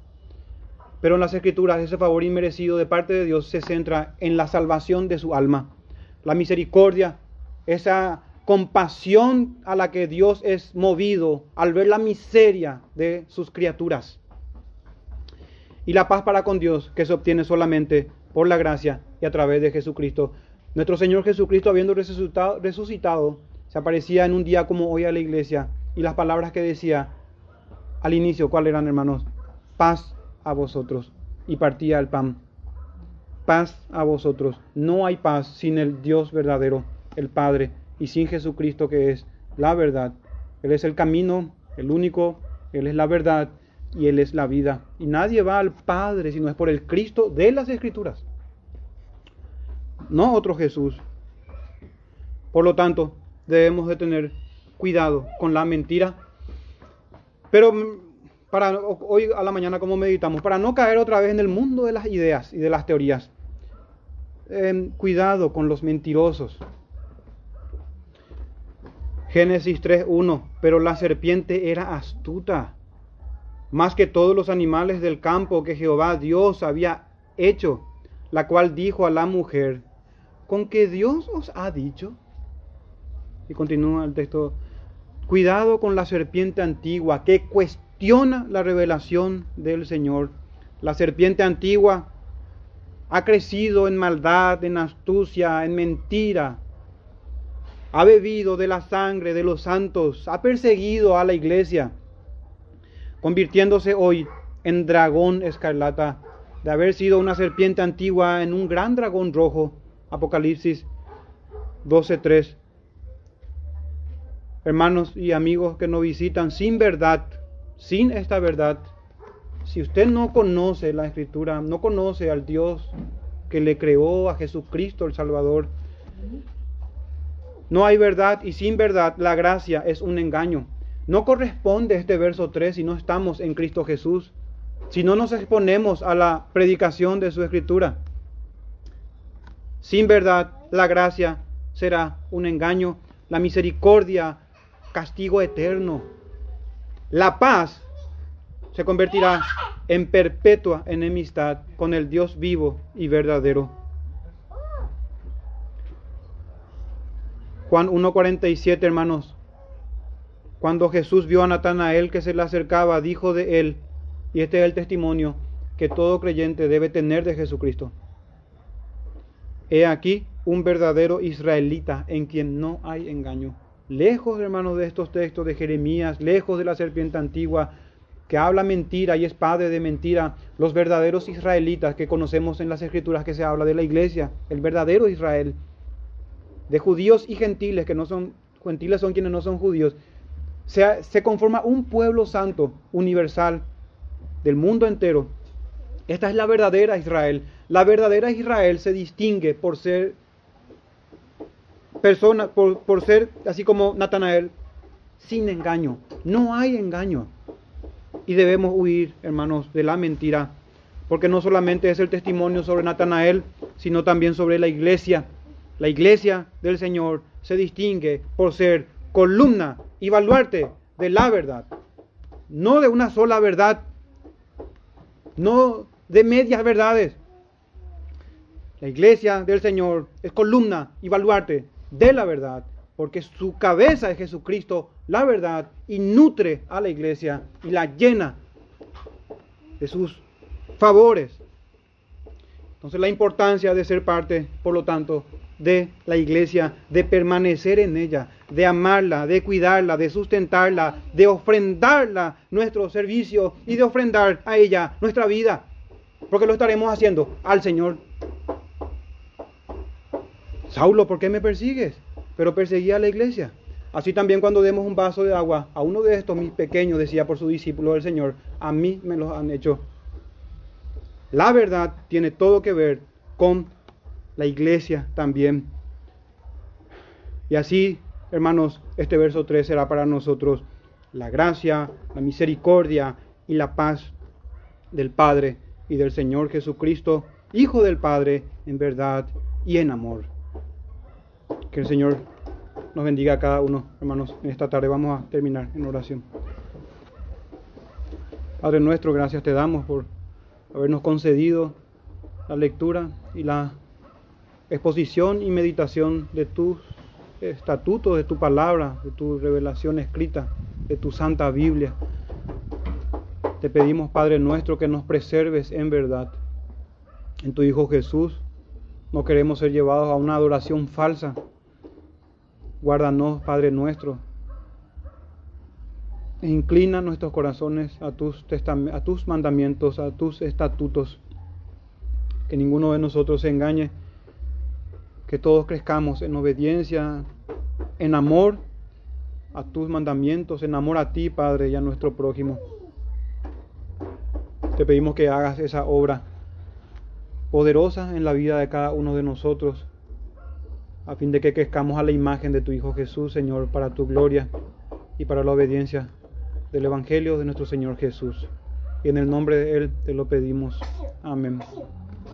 Pero en las Escrituras ese favor inmerecido de parte de Dios se centra en la salvación de su alma. La misericordia, esa compasión a la que Dios es movido al ver la miseria de sus criaturas. Y la paz para con Dios que se obtiene solamente por la gracia y a través de Jesucristo. Nuestro Señor Jesucristo, habiendo resucitado, resucitado se aparecía en un día como hoy a la iglesia y las palabras que decía al inicio, ¿cuáles eran hermanos? Paz a vosotros. Y partía el pan. Paz a vosotros. No hay paz sin el Dios verdadero, el Padre, y sin Jesucristo que es la verdad. Él es el camino, el único, Él es la verdad y Él es la vida. Y nadie va al Padre si no es por el Cristo de las Escrituras. No otro Jesús. Por lo tanto, debemos de tener cuidado con la mentira. Pero para hoy a la mañana como meditamos, para no caer otra vez en el mundo de las ideas y de las teorías. Em, cuidado con los mentirosos. Génesis 3.1, pero la serpiente era astuta, más que todos los animales del campo que Jehová Dios había hecho, la cual dijo a la mujer, ¿con que Dios os ha dicho? Y continúa el texto, cuidado con la serpiente antigua que cuestiona la revelación del Señor. La serpiente antigua ha crecido en maldad, en astucia, en mentira. Ha bebido de la sangre de los santos, ha perseguido a la iglesia, convirtiéndose hoy en dragón escarlata, de haber sido una serpiente antigua en un gran dragón rojo. Apocalipsis 12.3 hermanos y amigos que nos visitan sin verdad, sin esta verdad, si usted no conoce la escritura, no conoce al Dios que le creó a Jesucristo el Salvador, no hay verdad y sin verdad la gracia es un engaño. No corresponde este verso 3 si no estamos en Cristo Jesús, si no nos exponemos a la predicación de su escritura. Sin verdad la gracia será un engaño, la misericordia castigo eterno. La paz se convertirá en perpetua enemistad con el Dios vivo y verdadero. Juan 1.47, hermanos. Cuando Jesús vio a Natanael que se le acercaba, dijo de él, y este es el testimonio que todo creyente debe tener de Jesucristo. He aquí un verdadero israelita en quien no hay engaño lejos, hermanos, de estos textos de Jeremías, lejos de la serpiente antigua que habla mentira y es padre de mentira, los verdaderos israelitas que conocemos en las escrituras que se habla de la iglesia, el verdadero Israel, de judíos y gentiles que no son, gentiles son quienes no son judíos, se, conforma un pueblo santo, universal, del mundo entero. Esta es la verdadera Israel. La verdadera Israel se distingue por ser persona, por, por ser así como Natanael, sin engaño. No hay engaño. Y debemos huir, hermanos, de la mentira. Porque no solamente es el testimonio sobre Natanael, sino también sobre la iglesia. La iglesia del Señor se distingue por ser columna y baluarte de la verdad. No de una sola verdad. No de medias verdades. La iglesia del Señor es columna y baluarte de la verdad, porque su cabeza es Jesucristo, la verdad, y nutre a la iglesia y la llena de sus favores. Entonces la importancia de ser parte, por lo tanto, de la iglesia, de permanecer en ella, de amarla, de cuidarla, de sustentarla, de ofrendarla nuestro servicio y de ofrendar a ella nuestra vida, porque lo estaremos haciendo al Señor Saulo, ¿por qué me persigues? Pero perseguía a la iglesia. Así también cuando demos un vaso de agua a uno de estos mis pequeños, decía por su discípulo del Señor, a mí me los han hecho. la verdad tiene todo que ver con la iglesia también. Y así, hermanos, este verso 3 será para nosotros la gracia, la misericordia y la paz del Padre y del Señor Jesucristo, Hijo del Padre, en verdad y en amor. Que el Señor nos bendiga a cada uno, hermanos. En esta tarde vamos a terminar en oración. Padre nuestro, gracias te damos por habernos concedido la lectura y la exposición y meditación de tus estatutos, de tu palabra, de tu revelación escrita, de tu santa Biblia. Te pedimos, Padre nuestro, que nos preserves en verdad. En tu Hijo Jesús no queremos ser llevados a una adoración falsa. Guárdanos, Padre nuestro. E inclina nuestros corazones a tus, a tus mandamientos, a tus estatutos. Que ninguno de nosotros se engañe. Que todos crezcamos en obediencia, en amor a tus mandamientos, en amor a ti, Padre, y a nuestro prójimo. Te pedimos que hagas esa obra poderosa en la vida de cada uno de nosotros, a fin de que crezcamos a la imagen de tu Hijo Jesús, Señor, para tu gloria y para la obediencia del Evangelio de nuestro Señor Jesús. Y en el nombre de Él te lo pedimos. Amén.